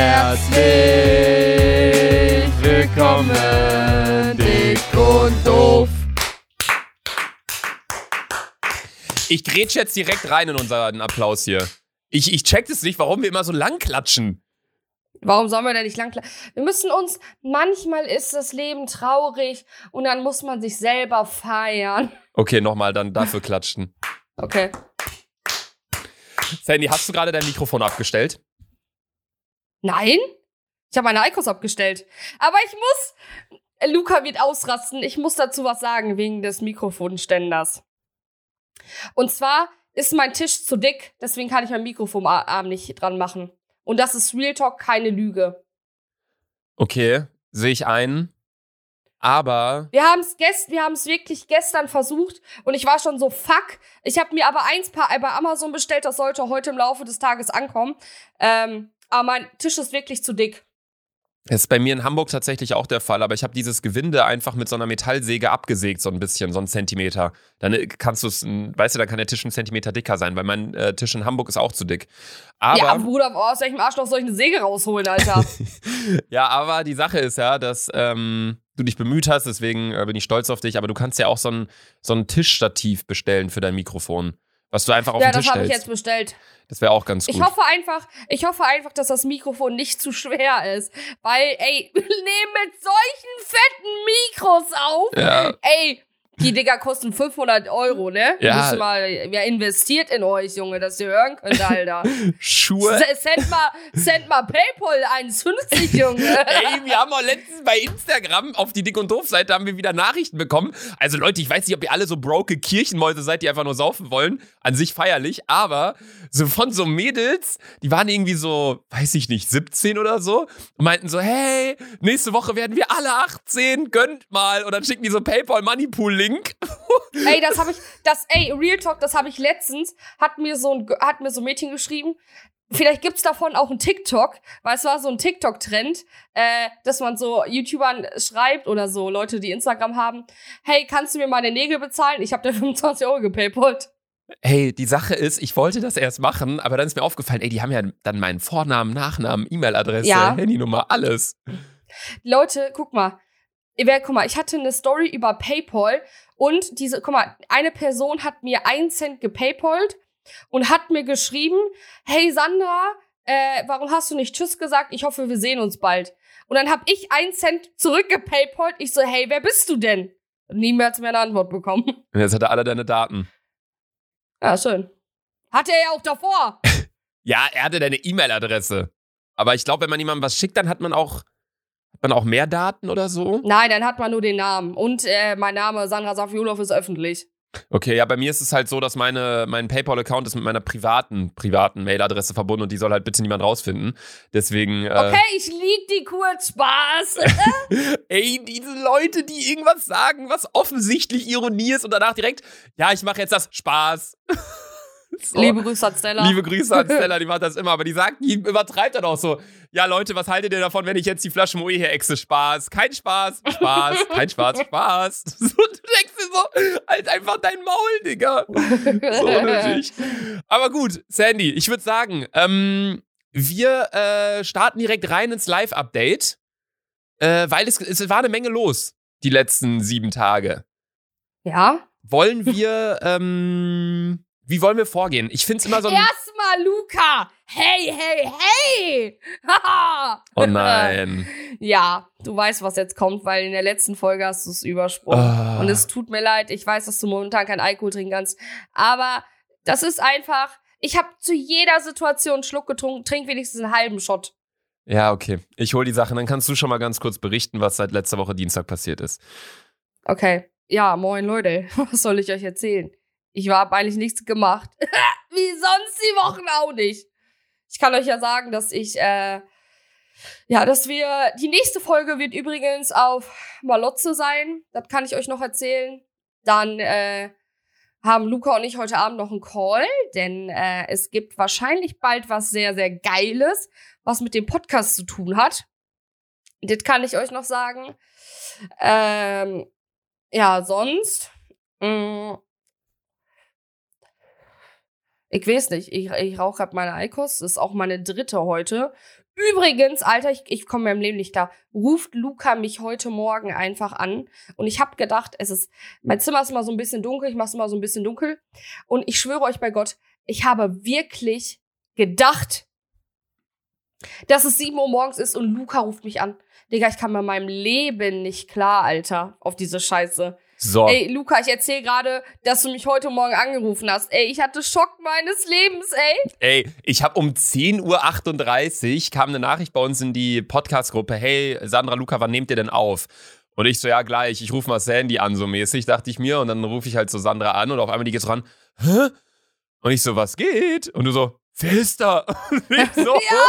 Herzlich willkommen, dick und doof. Ich grätsch jetzt direkt rein in unseren Applaus hier. Ich, ich check das nicht, warum wir immer so lang klatschen. Warum sollen wir denn nicht lang Wir müssen uns, manchmal ist das Leben traurig und dann muss man sich selber feiern. Okay, nochmal dann dafür klatschen. Okay. Sandy, hast du gerade dein Mikrofon abgestellt? Nein? Ich habe meine Eikos abgestellt. Aber ich muss. Luca wird ausrasten. Ich muss dazu was sagen wegen des Mikrofonständers. Und zwar ist mein Tisch zu dick, deswegen kann ich mein Mikrofonarm nicht dran machen. Und das ist Real Talk, keine Lüge. Okay, sehe ich ein. Aber. Wir haben es gest wir wirklich gestern versucht und ich war schon so, fuck. Ich habe mir aber eins paar bei Amazon bestellt, das sollte heute im Laufe des Tages ankommen. Ähm, aber mein Tisch ist wirklich zu dick. Das ist bei mir in Hamburg tatsächlich auch der Fall, aber ich habe dieses Gewinde einfach mit so einer Metallsäge abgesägt, so ein bisschen, so einen Zentimeter. Dann äh, kannst du es, weißt du, dann kann der Tisch einen Zentimeter dicker sein, weil mein äh, Tisch in Hamburg ist auch zu dick. Aber, ja, Bruder, aus welchem Arschloch soll ich eine Säge rausholen, Alter? ja, aber die Sache ist ja, dass ähm, du dich bemüht hast, deswegen äh, bin ich stolz auf dich, aber du kannst ja auch so ein, so ein Tischstativ bestellen für dein Mikrofon. Was du einfach auf ja, den Tisch stellst. Ja, das habe ich jetzt bestellt. Das wäre auch ganz gut. Ich hoffe einfach, ich hoffe einfach, dass das Mikrofon nicht zu schwer ist. Weil, ey, wir nehmen mit solchen fetten Mikros auf. Ja. Ey, die Dinger kosten 500 Euro, ne? Ja. Mal, wer investiert in euch, Junge, dass ihr hören könnt, Alter. Schuhe. Send mal, send mal Paypal 1,50, Junge. Ey, wir haben auch letztens bei Instagram auf die Dick- und Doof-Seite haben wir wieder Nachrichten bekommen. Also Leute, ich weiß nicht, ob ihr alle so broke Kirchenmäuse seid, die einfach nur saufen wollen. An sich feierlich, aber so von so Mädels, die waren irgendwie so, weiß ich nicht, 17 oder so und meinten so, hey, nächste Woche werden wir alle 18, gönnt mal. Und dann schicken die so Paypal Moneypool-Link Link. ey, das habe ich, das, ey, Real Talk, das habe ich letztens, hat mir so ein, hat mir so ein Mädchen geschrieben, Vielleicht gibt's davon auch ein TikTok, weil es war so ein TikTok-Trend, äh, dass man so YouTubern schreibt oder so Leute, die Instagram haben, hey, kannst du mir meine Nägel bezahlen? Ich habe dir 25 Euro gepaypalt. Hey, die Sache ist, ich wollte das erst machen, aber dann ist mir aufgefallen, ey, die haben ja dann meinen Vornamen, Nachnamen, E-Mail-Adresse, ja. Handynummer, alles. Leute, guck mal, guck mal, ich hatte eine Story über PayPal und diese, guck mal, eine Person hat mir einen Cent gepaypalt und hat mir geschrieben, hey Sandra, äh, warum hast du nicht Tschüss gesagt? Ich hoffe, wir sehen uns bald. Und dann hab ich einen Cent zurückgepaypalt. Ich so, hey, wer bist du denn? Niemals mehr eine Antwort bekommen. Und jetzt hat er alle deine Daten. Ja, schön. Hatte er ja auch davor. ja, er hatte deine E-Mail-Adresse. Aber ich glaube, wenn man jemandem was schickt, dann hat man auch man auch mehr Daten oder so? Nein, dann hat man nur den Namen. Und äh, mein Name, Sandra Safiulov, ist öffentlich. Okay, ja, bei mir ist es halt so, dass meine, mein PayPal-Account ist mit meiner privaten, privaten Mailadresse verbunden und die soll halt bitte niemand rausfinden. Deswegen. Äh, okay, ich lieg die kurz Spaß. Ey, diese Leute, die irgendwas sagen, was offensichtlich Ironie ist und danach direkt, ja, ich mache jetzt das Spaß. So. Liebe Grüße an Stella. Liebe Grüße an Stella, die macht das immer. Aber die sagt, die übertreibt dann auch so. Ja, Leute, was haltet ihr davon, wenn ich jetzt die Flasche Moe hier exe? Spaß. Kein Spaß. Spaß. Kein Spaß. Spaß. So, du denkst dir so, halt einfach dein Maul, Digga. So unnötig. Aber gut, Sandy, ich würde sagen, ähm, wir äh, starten direkt rein ins Live-Update. Äh, weil es, es war eine Menge los, die letzten sieben Tage. Ja. Wollen wir, ähm, wie wollen wir vorgehen? Ich finde es immer so. Erstmal, Luca! Hey, hey, hey! oh nein. ja, du weißt, was jetzt kommt, weil in der letzten Folge hast du es übersprungen. Oh. Und es tut mir leid, ich weiß, dass du momentan kein Alkohol trinken kannst. Aber das ist einfach. Ich habe zu jeder Situation einen Schluck getrunken, trink wenigstens einen halben Shot. Ja, okay. Ich hol die Sachen. Dann kannst du schon mal ganz kurz berichten, was seit letzter Woche Dienstag passiert ist. Okay. Ja, moin Leute. Was soll ich euch erzählen? Ich habe eigentlich nichts gemacht. Wie sonst die Wochen auch nicht. Ich kann euch ja sagen, dass ich, äh, ja, dass wir, die nächste Folge wird übrigens auf Malotze sein. Das kann ich euch noch erzählen. Dann, äh, haben Luca und ich heute Abend noch einen Call, denn äh, es gibt wahrscheinlich bald was sehr, sehr Geiles, was mit dem Podcast zu tun hat. Das kann ich euch noch sagen. Ähm, ja, sonst. Mh, mm, ich weiß nicht, ich, ich rauche gerade meine Eikos, das ist auch meine dritte heute. Übrigens, Alter, ich, ich komme meinem Leben nicht klar. Ruft Luca mich heute Morgen einfach an. Und ich habe gedacht, es ist, mein Zimmer ist immer so ein bisschen dunkel, ich mache es immer so ein bisschen dunkel. Und ich schwöre euch bei Gott, ich habe wirklich gedacht, dass es 7 Uhr morgens ist und Luca ruft mich an. Digga, ich kann bei meinem Leben nicht klar, Alter, auf diese Scheiße. So. Ey, Luca, ich erzähl gerade, dass du mich heute Morgen angerufen hast. Ey, ich hatte Schock meines Lebens, ey. Ey, ich habe um 10.38 Uhr kam eine Nachricht bei uns in die Podcast-Gruppe. Hey, Sandra, Luca, wann nehmt ihr denn auf? Und ich so, ja, gleich, ich rufe mal Sandy an, so mäßig, dachte ich mir. Und dann rufe ich halt so Sandra an und auf einmal die geht so ran. Hä? Und ich so, was geht? Und du so, wer ist da? Und ich so, Ja,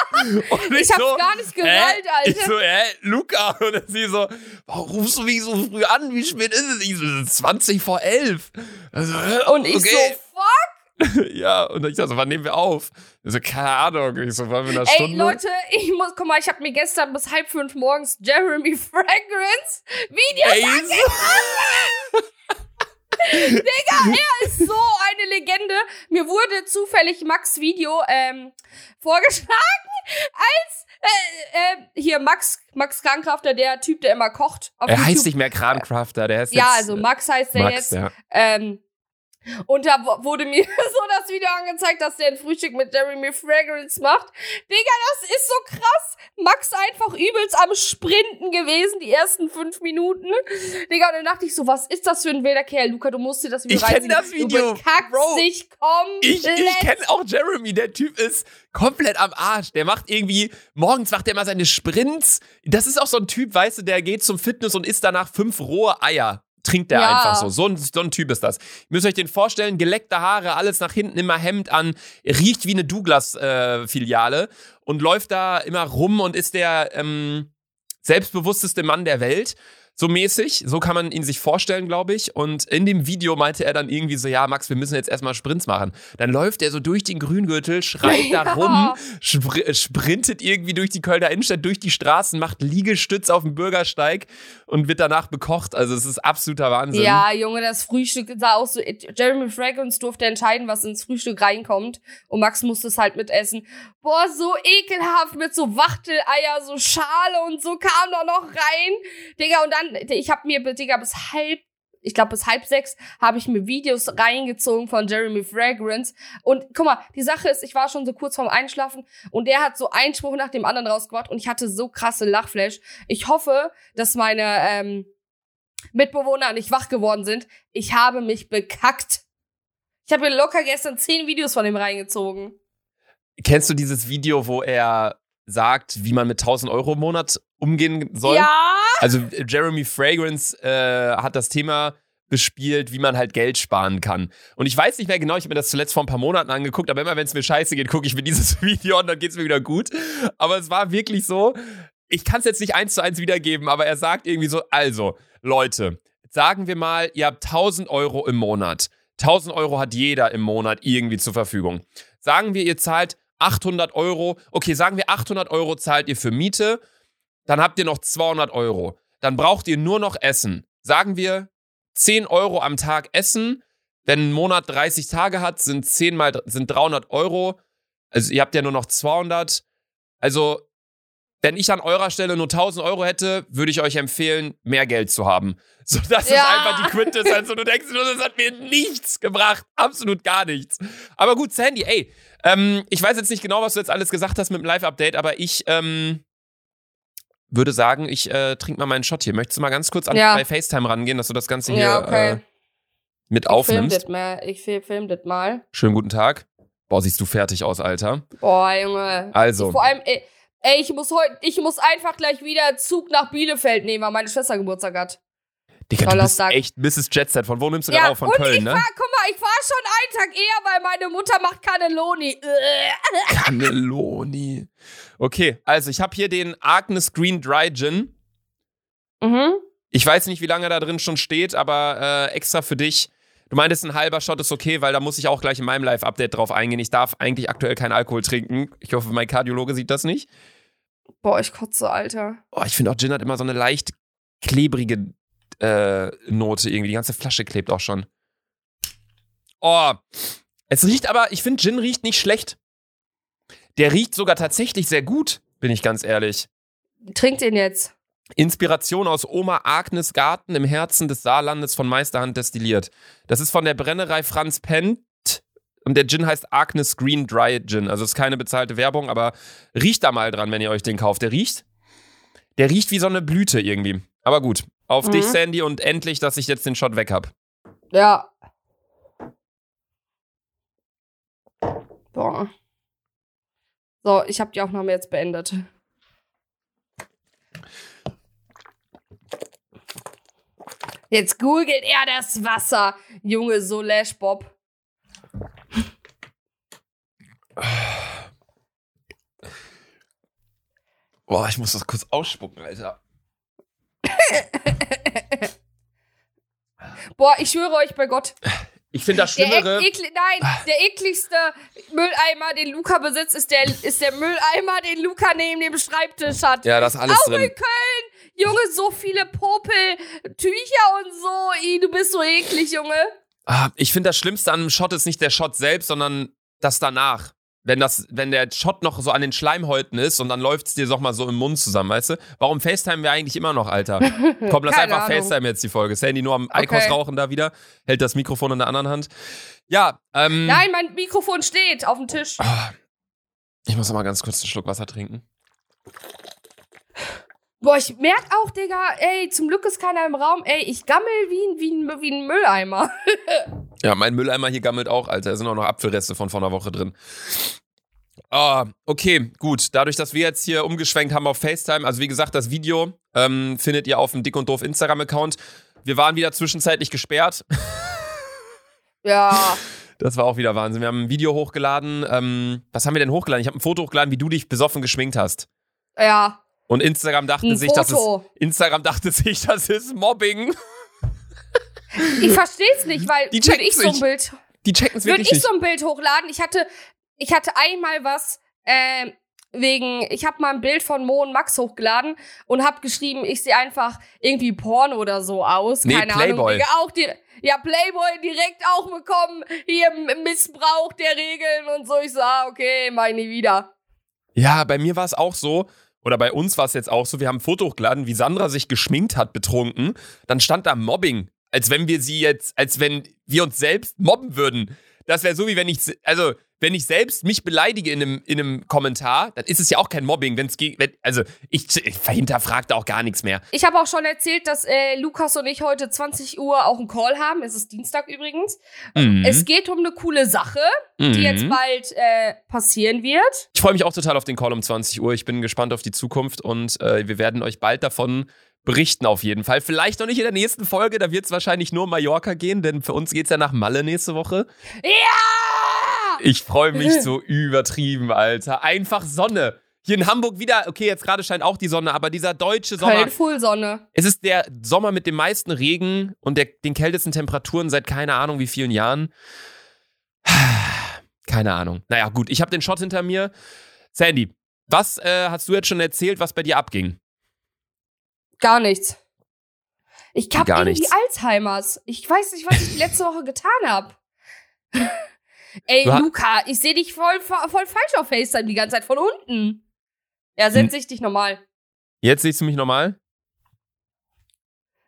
und Ich hab's so, gar nicht hä? gewollt, Ich Alter. so, hä, Luca? Und sie so, warum rufst du mich so früh an? Wie spät ist es? Ich so, es ist 20 vor 11. Also? Und ich okay. so, fuck. Ja, und ich so, wann nehmen wir auf? Ich so, keine Ahnung. Ich so, wollen wir in einer Ey, Stunde? Leute, ich muss, guck mal, ich habe mir gestern bis halb fünf morgens Jeremy Fragrance Videos Ey, Digga, er ist so eine Legende. Mir wurde zufällig Max Video ähm, vorgeschlagen, als äh, äh, hier Max, Max Krankrafter, der Typ, der immer kocht. Auf er heißt YouTube. nicht mehr Krancrafter, der heißt Ja, jetzt, also Max heißt der Max, jetzt. ja. Ähm, und da wurde mir so das Video angezeigt, dass der ein Frühstück mit Jeremy Fragrance macht. Digga, das ist so krass. Max einfach übelst am Sprinten gewesen, die ersten fünf Minuten. Digga, und dann dachte ich so, was ist das für ein wilder Kerl? Luca, du musst dir das Video Ich kenn reinziehen. das Video, Du Bro. dich komplett. Ich, ich kenne auch Jeremy, der Typ ist komplett am Arsch. Der macht irgendwie, morgens macht er mal seine Sprints. Das ist auch so ein Typ, weißt du, der geht zum Fitness und isst danach fünf rohe Eier. Trinkt der Ja. einfach so. So ein, so ein Typ ist das. Ihr müsst euch den vorstellen, geleckte Haare, alles nach hinten, immer Hemd an, riecht wie eine Douglas-Filiale und läuft da immer rum und ist der ähm, selbstbewussteste Mann der Welt. So mäßig, so kann man ihn sich vorstellen, glaube ich. Und in dem Video meinte er dann irgendwie so, ja, Max, wir müssen jetzt erstmal Sprints machen. Dann läuft er so durch den Grüngürtel, schreit da Ja. rum, spr äh, sprintet irgendwie durch die Kölner Innenstadt, durch die Straßen, macht Liegestütz auf dem Bürgersteig und wird danach bekocht. Also es ist absoluter Wahnsinn. Ja, Junge, das Frühstück sah aus so. Jeremy Fragrance durfte entscheiden, was ins Frühstück reinkommt. Und Max musste es halt mitessen. Boah, so ekelhaft mit so Wachteleier, so Schale und so kam da noch rein. Digga, und dann, ich hab mir, Digga, bis halb, ich glaube bis halb sechs, habe ich mir Videos reingezogen von Jeremy Fragrance. Und guck mal, die Sache ist, ich war schon so kurz vorm Einschlafen und der hat so einen Spruch nach dem anderen rausgebracht und ich hatte so krasse Lachflash. Ich hoffe, dass meine, ähm, Mitbewohner nicht wach geworden sind. Ich habe mich bekackt. Ich habe mir locker gestern zehn Videos von ihm reingezogen. Kennst du dieses Video, wo er sagt, wie man mit 1000 Euro im Monat umgehen soll? Ja! Also Jeremy Fragrance äh, hat das Thema bespielt, wie man halt Geld sparen kann. Und ich weiß nicht mehr genau, ich habe mir das zuletzt vor ein paar Monaten angeguckt, aber immer wenn es mir scheiße geht, gucke ich mir dieses Video an, dann geht's mir wieder gut. Aber es war wirklich so, ich kann es jetzt nicht eins zu eins wiedergeben, aber er sagt irgendwie so, also, Leute, sagen wir mal, ihr habt 1000 Euro im Monat. 1000 Euro hat jeder im Monat irgendwie zur Verfügung. Sagen wir, ihr zahlt 800 Euro. Okay, sagen wir 800 Euro zahlt ihr für Miete. Dann habt ihr noch 200 Euro. Dann braucht ihr nur noch Essen. Sagen wir 10 Euro am Tag Essen. Wenn ein Monat 30 Tage hat, sind 10 mal sind 300 Euro. Also ihr habt ja nur noch 200. Also wenn ich an eurer Stelle nur 1000 Euro hätte, würde ich euch empfehlen, mehr Geld zu haben. So, das Ja. ist einfach die Quintessenz. Und du denkst nur, das hat mir nichts gebracht. Absolut gar nichts. Aber gut, Sandy, ey, ähm, ich weiß jetzt nicht genau, was du jetzt alles gesagt hast mit dem Live-Update, aber ich ähm, würde sagen, ich äh, trinke mal meinen Shot hier. Möchtest du mal ganz kurz an, Ja. bei FaceTime rangehen, dass du das Ganze hier Ja, okay. äh, mit Ich film aufnimmst? das mal. Ich fi- film das mal. Schönen guten Tag. Boah, siehst du fertig aus, Alter. Boah, Junge. Also. Ich, vor allem, ey, ey, ich muss heute, ich muss einfach gleich wieder Zug nach Bielefeld nehmen, weil meine Schwester Geburtstag hat. Digga, du Toller bist Tag. echt Mrs. Jetset. Von wo nimmst du Ja, auf? Von Köln, ich ne? fahr, guck mal, ich fahr schon einen Tag eher, weil meine Mutter macht Cannelloni. Cannelloni. Okay, also ich habe hier den Agnes Green Dry Gin. Mhm. Ich weiß nicht, wie lange da drin schon steht, aber äh, extra für dich. Du meintest, ein halber Shot ist okay, weil da muss ich auch gleich in meinem Live-Update drauf eingehen. Ich darf eigentlich aktuell keinen Alkohol trinken. Ich hoffe, mein Kardiologe sieht das nicht. Boah, ich kotze, Alter. Oh, ich finde auch Gin hat immer so eine leicht klebrige äh, Note irgendwie. Die ganze Flasche klebt auch schon. Oh, es riecht aber, ich finde, Gin riecht nicht schlecht. Der riecht sogar tatsächlich sehr gut. bin ich ganz ehrlich. Trink den jetzt. Inspiration aus Oma Agnes Garten im Herzen des Saarlandes von Meisterhand destilliert. Das ist von der Brennerei Franz Pent und der Gin heißt Agnes Green Dry Gin. Also ist keine bezahlte Werbung, aber riecht da mal dran, wenn ihr euch den kauft. Der riecht, der riecht wie so eine Blüte irgendwie. Aber gut, auf Mhm. dich Sandy und endlich, dass ich jetzt den Shot weg hab. Ja. Boah. So, ich habe die Aufnahme jetzt beendet. Jetzt googelt er das Wasser, Junge Solesch Bob. Boah, ich muss das kurz ausspucken, Alter. Boah, ich schwöre euch bei Gott, Ich finde das der, Schlimmere. ek ekli nein, der ekligste Mülleimer, den Luca besitzt, ist der, ist der Mülleimer, den Luca neben dem Schreibtisch hat. Ja, da ist alles Auch drin. in Köln, Junge, so viele Popel-Tücher und so. Ih, du bist so eklig, Junge. Ah, ich finde das Schlimmste an einem Shot ist nicht der Shot selbst, sondern das danach. Wenn, das, wenn der Shot noch so an den Schleimhäuten ist und dann läuft es dir doch mal so im Mund zusammen, weißt du? Warum FaceTime wir eigentlich immer noch, Alter? Komm, lass einfach Ahnung. FaceTime jetzt die Folge. Sandy nur am Eikos Okay. rauchen da wieder, hält das Mikrofon in der anderen Hand. Ja, ähm. Nein, mein Mikrofon steht auf dem Tisch. ah, ich muss mal ganz kurz einen Schluck Wasser trinken. Boah, ich merk auch, Digga, ey, zum Glück ist keiner im Raum. Ey, ich gammel wie wie ein, wie ein Mülleimer. Ja, mein Mülleimer hier gammelt auch, Alter. Da sind auch noch Apfelreste von vor einer Woche drin. Ah, okay, gut. Dadurch, dass wir jetzt hier umgeschwenkt haben auf FaceTime, also wie gesagt, das Video ähm, findet ihr auf dem Dick und Doof Instagram-Account. Wir waren wieder zwischenzeitlich gesperrt. Ja. Das war auch wieder Wahnsinn. Wir haben ein Video hochgeladen. Ähm, was haben wir denn hochgeladen? Ich habe ein Foto hochgeladen, wie du dich besoffen geschminkt hast. Ja. Und Instagram dachte Ein sich, das ist. Instagram dachte sich, das ist Mobbing. Ich versteh's nicht, weil Die würde ich so ein. Bild Die checken es Würde wirklich ich nicht. so ein Bild hochladen? Ich hatte, ich hatte einmal was, ähm, wegen, ich habe mal ein Bild von Mo und Max hochgeladen und habe geschrieben, ich sehe einfach irgendwie Porn oder so aus. Nee, Keine Playboy. Ahnung. Auch die, ja, Playboy direkt auch bekommen. Hier Missbrauch der Regeln und so. Ich so, ah, okay, mach ich nie wieder. Ja, bei mir war es auch so, oder bei uns war es jetzt auch so, wir haben ein Foto hochgeladen, wie Sandra sich geschminkt hat, betrunken. Dann stand da Mobbing, als wenn wir sie jetzt, als wenn wir uns selbst mobben würden. Das wäre so, wie wenn ich, also, wenn ich selbst mich beleidige in einem, in einem Kommentar, dann ist es ja auch kein Mobbing, wenn's ge wenn, also ich, ich hinterfrage da auch gar nichts mehr. Ich habe auch schon erzählt, dass äh, Lukas und ich heute 20 Uhr auch einen Call haben. Es ist Dienstag übrigens. Mhm. Es geht um eine coole Sache, die Mhm. jetzt bald äh, passieren wird. Ich freue mich auch total auf den Call um 20 Uhr. Ich bin gespannt auf die Zukunft und äh, wir werden euch bald davon berichten auf jeden Fall. Vielleicht noch nicht in der nächsten Folge, da wird es wahrscheinlich nur um Mallorca gehen, denn für uns geht es ja nach Malle nächste Woche. Ja! Ich freue mich so übertrieben, Alter. Einfach Sonne. Hier in Hamburg wieder, okay, jetzt gerade scheint auch die Sonne, aber dieser deutsche Sommer. Köln Fullsonne. Es ist der Sommer mit dem meisten Regen und der, den kältesten Temperaturen seit keine Ahnung wie vielen Jahren. Keine Ahnung. Naja, gut, ich habe den Shot hinter mir. Sandy, was äh, hast du jetzt schon erzählt, was bei dir abging? Gar nichts. Ich hab Gar irgendwie nichts. Alzheimers. Ich weiß nicht, was ich letzte Woche getan habe. Ey, Du Luca, ich sehe dich voll, voll falsch auf FaceTime die ganze Zeit von unten. Ja, setz ich dich normal. Jetzt siehst du mich normal?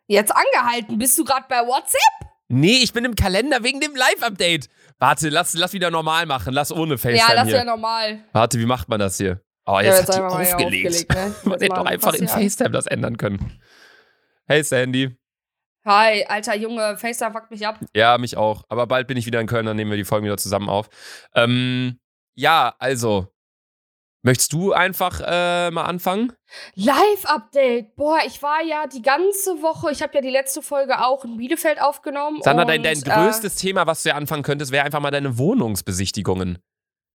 Jetzt angehalten. Bist du gerade bei WhatsApp? Nee, ich bin im Kalender wegen dem Live-Update. Warte, lass, lass wieder normal machen. Lass ohne FaceTime ja, das hier. wäre normal. Warte, wie macht man das hier? Oh, Ja, jetzt, hat die hier aufgelegt. ne? Man Jetzt hätte doch einfach in. FaceTime das ändern können. Hey Sandy. Hi, alter Junge, FaceTime fuckt mich ab. Ja, mich auch. Aber bald bin ich wieder in Köln, dann nehmen wir die Folgen wieder zusammen auf. Ähm, ja, also. Möchtest du einfach äh, mal anfangen? Live-Update. Boah, ich war ja die ganze Woche, ich habe ja die letzte Folge auch in Bielefeld aufgenommen. Sandra, und, dein, dein äh, größtes Thema, was du ja anfangen könntest, wäre einfach mal deine Wohnungsbesichtigungen.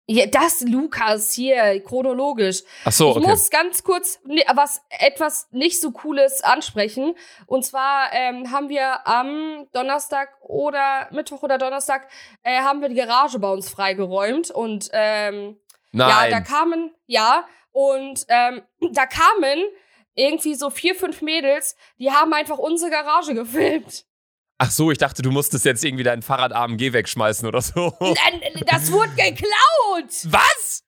Ja, das, Lukas, hier, chronologisch. Ach so, ich okay. muss ganz kurz ni- was etwas nicht so Cooles ansprechen. Und zwar ähm, haben wir am Donnerstag oder Mittwoch oder Donnerstag äh, haben wir die Garage bei uns freigeräumt. Und ähm, Nein. ja, da kamen, ja, und ähm, da kamen irgendwie so vier, fünf Mädels, die haben einfach unsere Garage gefilmt. Ach so, ich dachte, du musstest jetzt irgendwie dein Fahrrad AMG wegschmeißen oder so. Das wurde geklaut! Was?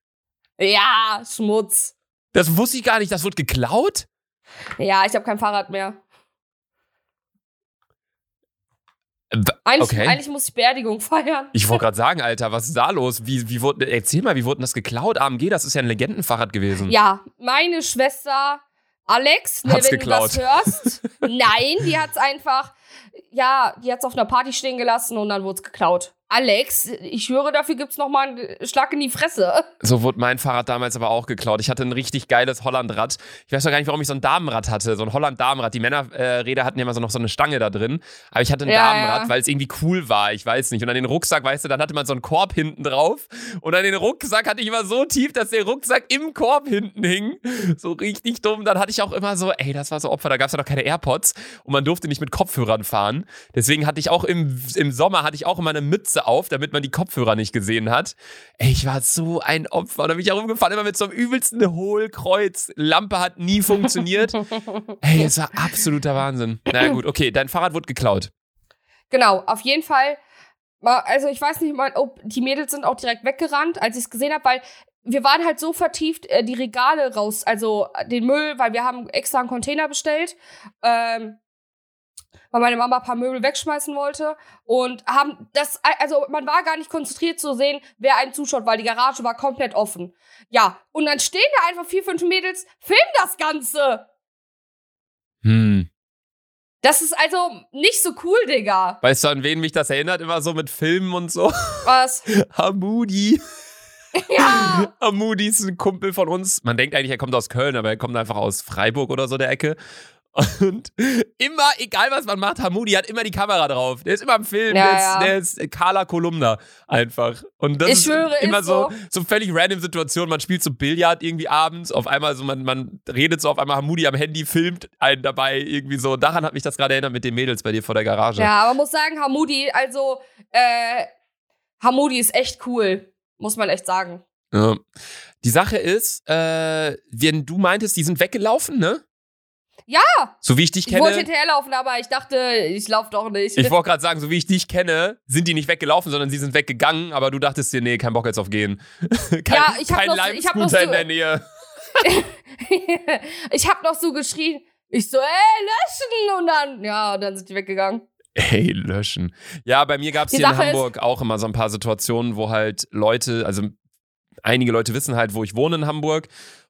Ja, Schmutz. Das wusste ich gar nicht. Das wird geklaut? Ja, ich habe kein Fahrrad mehr. W- Eigentlich, Okay. eigentlich muss ich Beerdigung feiern. Ich wollte gerade sagen, Alter, was ist da los? Wie, wie wurde, erzähl mal, wie wurde das geklaut? AMG, das ist ja ein Legendenfahrrad gewesen. Ja, meine Schwester Alex, ne, wenn geklaut. du das hörst. Nein, die hat's einfach, ja, die hat's auf einer Party stehen gelassen und dann wurd's geklaut. Alex, ich höre, dafür gibt's noch mal einen Schlag in die Fresse. So wurde mein Fahrrad damals aber auch geklaut. Ich hatte ein richtig geiles Hollandrad. Ich weiß doch gar nicht, warum ich so ein Damenrad hatte. So ein Holland-Damenrad. Die Männerräder hatten ja immer so noch so eine Stange da drin. Aber ich hatte ein Ja, Damenrad, ja. weil es irgendwie cool war. Ich weiß nicht. Und an den Rucksack, weißt du, dann hatte man so einen Korb hinten drauf. Und an den Rucksack hatte ich immer so tief, dass der Rucksack im Korb hinten hing. So richtig dumm. Dann hatte ich auch immer so, ey, das war so Opfer. Da gab es ja noch keine AirPods. Und man durfte nicht mit Kopfhörern fahren. Deswegen hatte ich auch im, im Sommer hatte ich auch immer eine Mütze auf, damit man die Kopfhörer nicht gesehen hat. Ey, ich war so ein Opfer. Da bin ich auch rumgefahren, immer mit so einem übelsten Hohlkreuz. Lampe hat nie funktioniert. Ey, es war absoluter Wahnsinn. Na gut, okay, dein Fahrrad wurde geklaut. Genau, auf jeden Fall. Also ich weiß nicht mal, ob die Mädels sind auch direkt weggerannt, als ich es gesehen habe, weil wir waren halt so vertieft, äh, die Regale raus, also äh, den Müll, weil wir haben extra einen Container bestellt, ähm, weil meine Mama ein paar Möbel wegschmeißen wollte und haben das, also man war gar nicht konzentriert zu sehen, wer einen zuschaut, weil die Garage war komplett offen. Ja, und dann stehen da einfach vier, fünf Mädels, filmen das Ganze. Hm. Das ist also nicht so cool, Digga. Weißt du, an wen mich das erinnert? Immer so mit Filmen und so. Was? Hamudi. Ja. Hamudi ist ein Kumpel von uns. Man denkt eigentlich, er kommt aus Köln, aber er kommt einfach aus Freiburg oder so der Ecke. Und immer, egal was man macht, Hamudi hat immer die Kamera drauf. Der ist immer im Film. Ja, der, ist, ja. der ist Carla Kolumna einfach. Und das Ich ist schwöre, ist immer so, so. so völlig random Situation. Man spielt so Billard irgendwie abends. Auf einmal so, man, man redet so auf einmal Hamudi am Handy, filmt einen dabei irgendwie so. Daran hat mich das gerade erinnert mit den Mädels bei dir vor der Garage. Ja, aber man muss sagen, Hamudi, also, äh, Hamudi ist echt cool. Muss man echt sagen. Ja. Die Sache ist, äh, wenn du meintest, die sind weggelaufen, ne? Ja, So wie ich dich ich wollte kenne. hinterherlaufen, aber ich dachte, ich lauf doch nicht. Ich wollte gerade sagen, so wie ich dich kenne, sind die nicht weggelaufen, sondern sie sind weggegangen, aber du dachtest dir, nee, kein Bock jetzt auf gehen. kein Ja, ich hab kein noch so- ich hab noch so- in der Nähe. ich hab noch so geschrien. Ich so, ey, löschen! Und dann, ja, und dann sind die weggegangen. Ey, löschen. Ja, bei mir gab es hier in Sache ist- Hamburg auch immer so ein paar Situationen, wo halt Leute, also einige Leute wissen halt, wo ich wohne in Hamburg.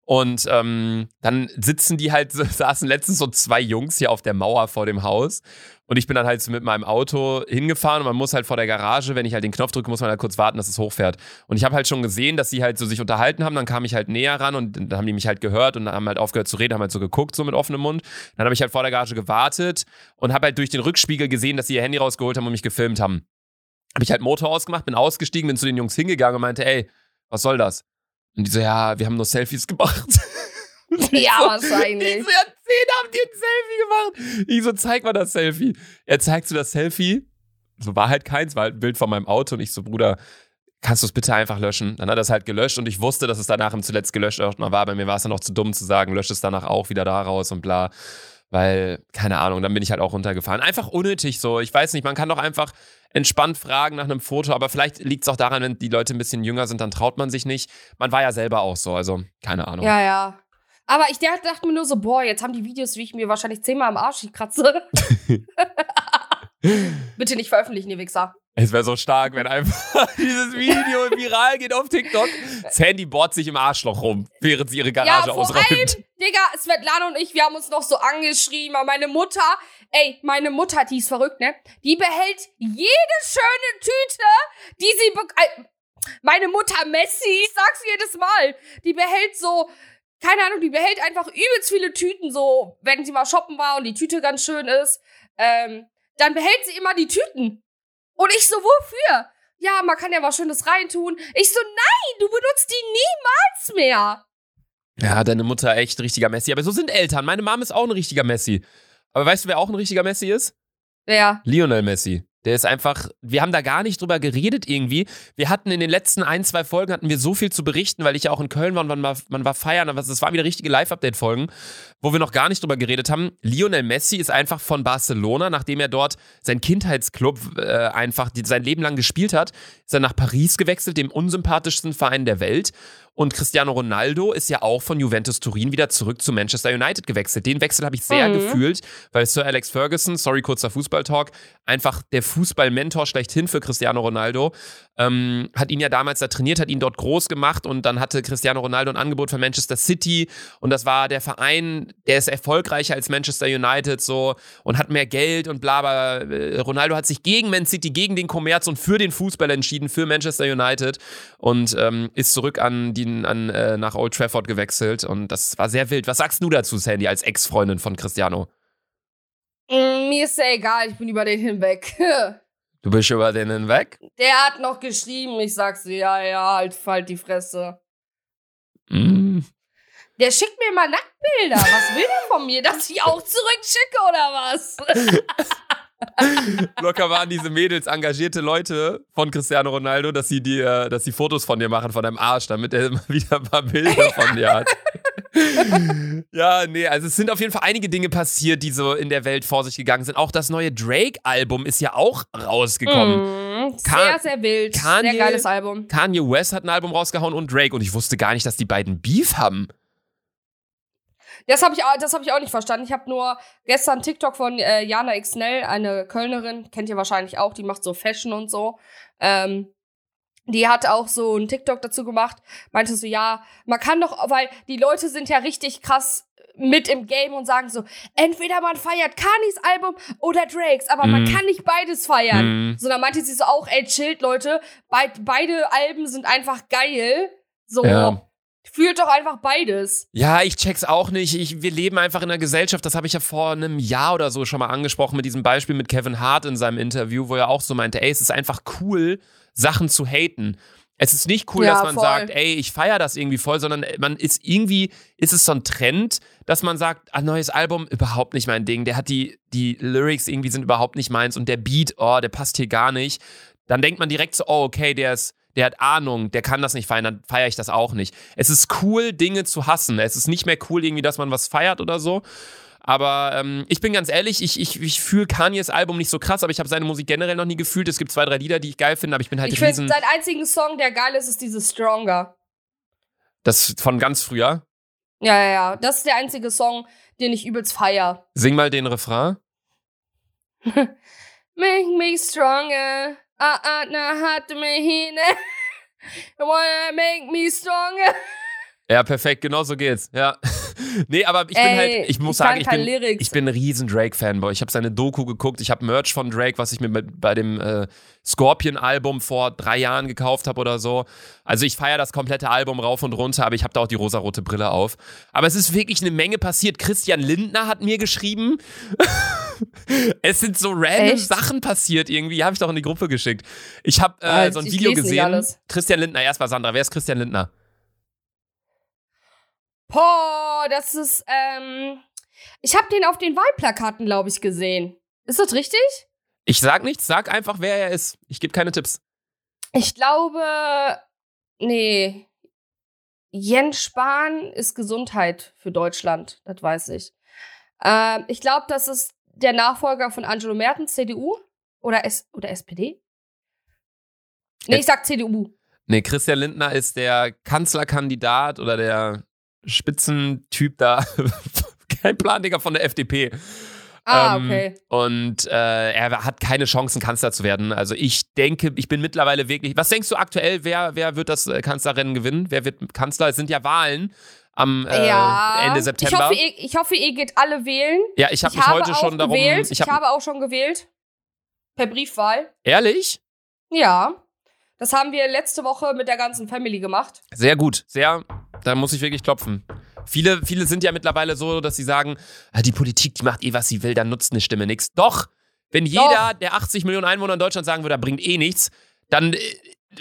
Und ähm, dann sitzen die halt, saßen letztens so zwei Jungs hier auf der Mauer vor dem Haus. Und ich bin dann halt so mit meinem Auto hingefahren und man muss halt vor der Garage, wenn ich halt den Knopf drücke, muss man halt kurz warten, dass es hochfährt. Und ich habe halt schon gesehen, dass sie halt so sich unterhalten haben. Dann kam ich halt näher ran und dann haben die mich halt gehört und haben halt aufgehört zu reden, haben halt so geguckt, so mit offenem Mund. Dann habe ich halt vor der Garage gewartet und habe halt durch den Rückspiegel gesehen, dass sie ihr Handy rausgeholt haben und mich gefilmt haben. Habe ich halt Motor ausgemacht, bin ausgestiegen, bin zu den Jungs hingegangen und meinte, ey, was soll das? Und die so, ja, wir haben nur Selfies gemacht. Ja, so, wahrscheinlich. Ich so, ja, zehn haben die ein Selfie gemacht. Ich so, zeig mal das Selfie. Er zeigt so das Selfie. So war halt keins, war halt ein Bild von meinem Auto und ich so, Bruder, kannst du es bitte einfach löschen? Dann hat er es halt gelöscht und ich wusste, dass es danach im zuletzt gelöscht war. Bei mir war es dann noch zu dumm zu sagen, lösch es danach auch wieder da raus und bla. Weil, keine Ahnung, dann bin ich halt auch runtergefahren. Einfach unnötig so. Ich weiß nicht, man kann doch einfach entspannt fragen nach einem Foto, aber vielleicht liegt es auch daran, wenn die Leute ein bisschen jünger sind, dann traut man sich nicht. Man war ja selber auch so, also keine Ahnung. Ja, ja. Aber ich dachte mir nur so, boah, jetzt haben die Videos, wie ich mir wahrscheinlich zehnmal am Arsch kratze. Bitte nicht veröffentlichen, ihr Wichser. Es wäre so stark, wenn einfach dieses Video viral geht auf TikTok. Sandy bohrt sich im Arschloch rum, während sie ihre Garage Ja, vor ausräumt. Digga, Svetlana und ich, wir haben uns noch so angeschrieben, aber meine Mutter, ey, meine Mutter, die ist verrückt, ne? Die behält jede schöne Tüte, die sie be äh, meine Mutter Messi, ich sag's jedes Mal, die behält so, keine Ahnung, die behält einfach übelst viele Tüten, so, wenn sie mal shoppen war und die Tüte ganz schön ist, ähm, dann behält sie immer die Tüten. Und ich so, wofür? Ja, man kann ja was Schönes reintun. Ich so, nein, du benutzt die niemals mehr. Ja, deine Mutter echt richtiger Messi. Aber so sind Eltern. Meine Mom ist auch ein richtiger Messi. Aber weißt du, wer auch ein richtiger Messi ist? Ja. Lionel Messi. Der ist einfach, wir haben da gar nicht drüber geredet irgendwie. Wir hatten in den letzten ein, zwei Folgen hatten wir so viel zu berichten, weil ich ja auch in Köln war und man war, man war feiern, aber es waren wieder richtige Live-Update-Folgen, wo wir noch gar nicht drüber geredet haben. Lionel Messi ist einfach von Barcelona, nachdem er dort sein Kindheitsclub äh, einfach die, sein Leben lang gespielt hat, ist er nach Paris gewechselt, dem unsympathischsten Verein der Welt Und Cristiano Ronaldo ist ja auch von Juventus Turin wieder zurück zu Manchester United gewechselt. Den Wechsel habe ich sehr Mhm. gefühlt, weil Sir Alex Ferguson, sorry, kurzer Fußballtalk, einfach der Fußballmentor schlechthin für Cristiano Ronaldo, ähm, hat ihn ja damals da trainiert, hat ihn dort groß gemacht und dann hatte Cristiano Ronaldo ein Angebot von Manchester City und das war der Verein, der ist erfolgreicher als Manchester United so und hat mehr Geld und bla bla. Äh, Ronaldo hat sich gegen Man City, gegen den Kommerz und für den Fußball entschieden, für Manchester United und ähm, ist zurück an die, an, äh, nach Old Trafford gewechselt und das war sehr wild. Was sagst du dazu, Sandy, als Ex-Freundin von Cristiano? Mm, mir ist ja egal, ich bin über den hinweg. Du bist über den hinweg? Der hat noch geschrieben, ich sag's dir, ja, ja, halt, halt die Fresse. Mm. Der schickt mir mal Nacktbilder. Was will der von mir? Dass ich auch zurückschicke oder was? Locker waren diese Mädels engagierte Leute von Cristiano Ronaldo, dass sie dir, dass sie Fotos von dir machen, von deinem Arsch, damit er immer wieder ein paar Bilder von dir hat. ja, nee, also es sind auf jeden Fall einige Dinge passiert, die so in der Welt vor sich gegangen sind. Auch das neue Drake-Album ist ja auch rausgekommen. Mm, sehr, sehr wild. Kanye- sehr geiles Album. Kanye West hat ein Album rausgehauen und Drake und ich wusste gar nicht, dass die beiden Beef haben. Das habe ich, auch- das hab ich auch nicht verstanden. Ich habe nur gestern TikTok von äh, Jana Xnell, eine Kölnerin, kennt ihr wahrscheinlich auch, die macht so Fashion und so. Ähm, die hat auch so einen TikTok dazu gemacht, meinte so, ja, man kann doch, weil die Leute sind ja richtig krass mit im Game und sagen so, entweder man feiert Kanis Album oder Drakes, aber man Mhm. kann nicht beides feiern. Mhm. So, dann meinte sie so auch, ey, chillt, Leute, beid, beide Alben sind einfach geil. So, Ja. Fühlt doch einfach beides. Ja, ich check's auch nicht. Ich, wir leben einfach in einer Gesellschaft, das habe ich ja vor einem Jahr oder so schon mal angesprochen mit diesem Beispiel mit Kevin Hart in seinem Interview, wo er auch so meinte, ey, es ist einfach cool, Sachen zu haten. Es ist nicht cool, Ja, dass man voll. sagt, ey, ich feiere das irgendwie voll, sondern man ist irgendwie, ist es so ein Trend, dass man sagt, ein neues Album, überhaupt nicht mein Ding. Der hat die, die Lyrics irgendwie sind überhaupt nicht meins und der Beat, oh, der passt hier gar nicht. Dann denkt man direkt so, oh, okay, der ist, der hat Ahnung, der kann das nicht feiern, dann feiere ich das auch nicht. Es ist cool, Dinge zu hassen. Es ist nicht mehr cool, irgendwie, dass man was feiert oder so. Aber ähm, ich bin ganz ehrlich, ich, ich, ich fühle Kanyes Album nicht so krass, aber ich habe seine Musik generell noch nie gefühlt. Es gibt zwei, drei Lieder, die ich geil finde, aber ich bin halt Ich finde, sein einzigen Song, der geil ist, ist dieses Stronger. Das von ganz früher. Ja, ja, ja. Das ist der einzige Song, den ich übelst feier. Sing mal den Refrain. Make me stronger. Ah, ah, na, hat me hine. Wanna make me stronger. Ja, perfekt, genau so geht's. Ja. nee, aber ich bin Ey, halt, ich muss ich sagen, ich bin, Lyrics. ich bin ein riesen Drake-Fanboy. Ich habe seine Doku geguckt, ich habe Merch von Drake, was ich mir bei dem äh, Scorpion-Album vor drei Jahren gekauft habe oder so. Also ich feiere das komplette Album rauf und runter, aber ich habe da auch die rosarote Brille auf. Aber es ist wirklich eine Menge passiert. Christian Lindner hat mir geschrieben. es sind so random Echt? Sachen passiert irgendwie. Habe ich doch in die Gruppe geschickt. Ich habe äh, Alter, so ein Video gesehen. Christian Lindner, erstmal Sandra. Wer ist Christian Lindner? Boah, das ist, ähm. Ich habe den auf den Wahlplakaten, glaube ich, gesehen. Ist das richtig? Ich sag nichts, sag einfach, wer er ist. Ich gebe keine Tipps. Ich glaube. Nee. Jens Spahn ist Gesundheit für Deutschland. Das weiß ich. Ähm, ich glaube, das ist der Nachfolger von Angelo Mertens, CDU. Oder, S oder SPD? Nee, ich sag CDU. Nee, Christian Lindner ist der Kanzlerkandidat oder der Spitzentyp da. Kein Plan, Digga, von der FDP. Ah, Ähm, okay. Und äh, er hat keine Chancen, Kanzler zu werden. Also ich denke, ich bin mittlerweile wirklich. Was denkst du aktuell, wer, wer wird das äh, Kanzlerrennen gewinnen? Wer wird Kanzler? Es sind ja Wahlen am äh, ja. Ende Ich September. hoffe, ihr, ich hoffe, ihr geht alle wählen. ja, ich habe ich mich habe heute auch schon darum. gewählt. Ich ich hab, habe auch schon gewählt. Per Briefwahl. ehrlich? Ja. Das haben wir letzte Woche mit der ganzen Family gemacht. Sehr gut, sehr. Da muss ich wirklich klopfen. Viele, viele sind ja mittlerweile so, dass sie sagen, ah, die Politik, die macht eh, was sie will, dann nutzt eine Stimme nichts. Doch, wenn jeder der 80 Millionen Einwohner in Deutschland sagen würde, da bringt eh nichts, dann äh,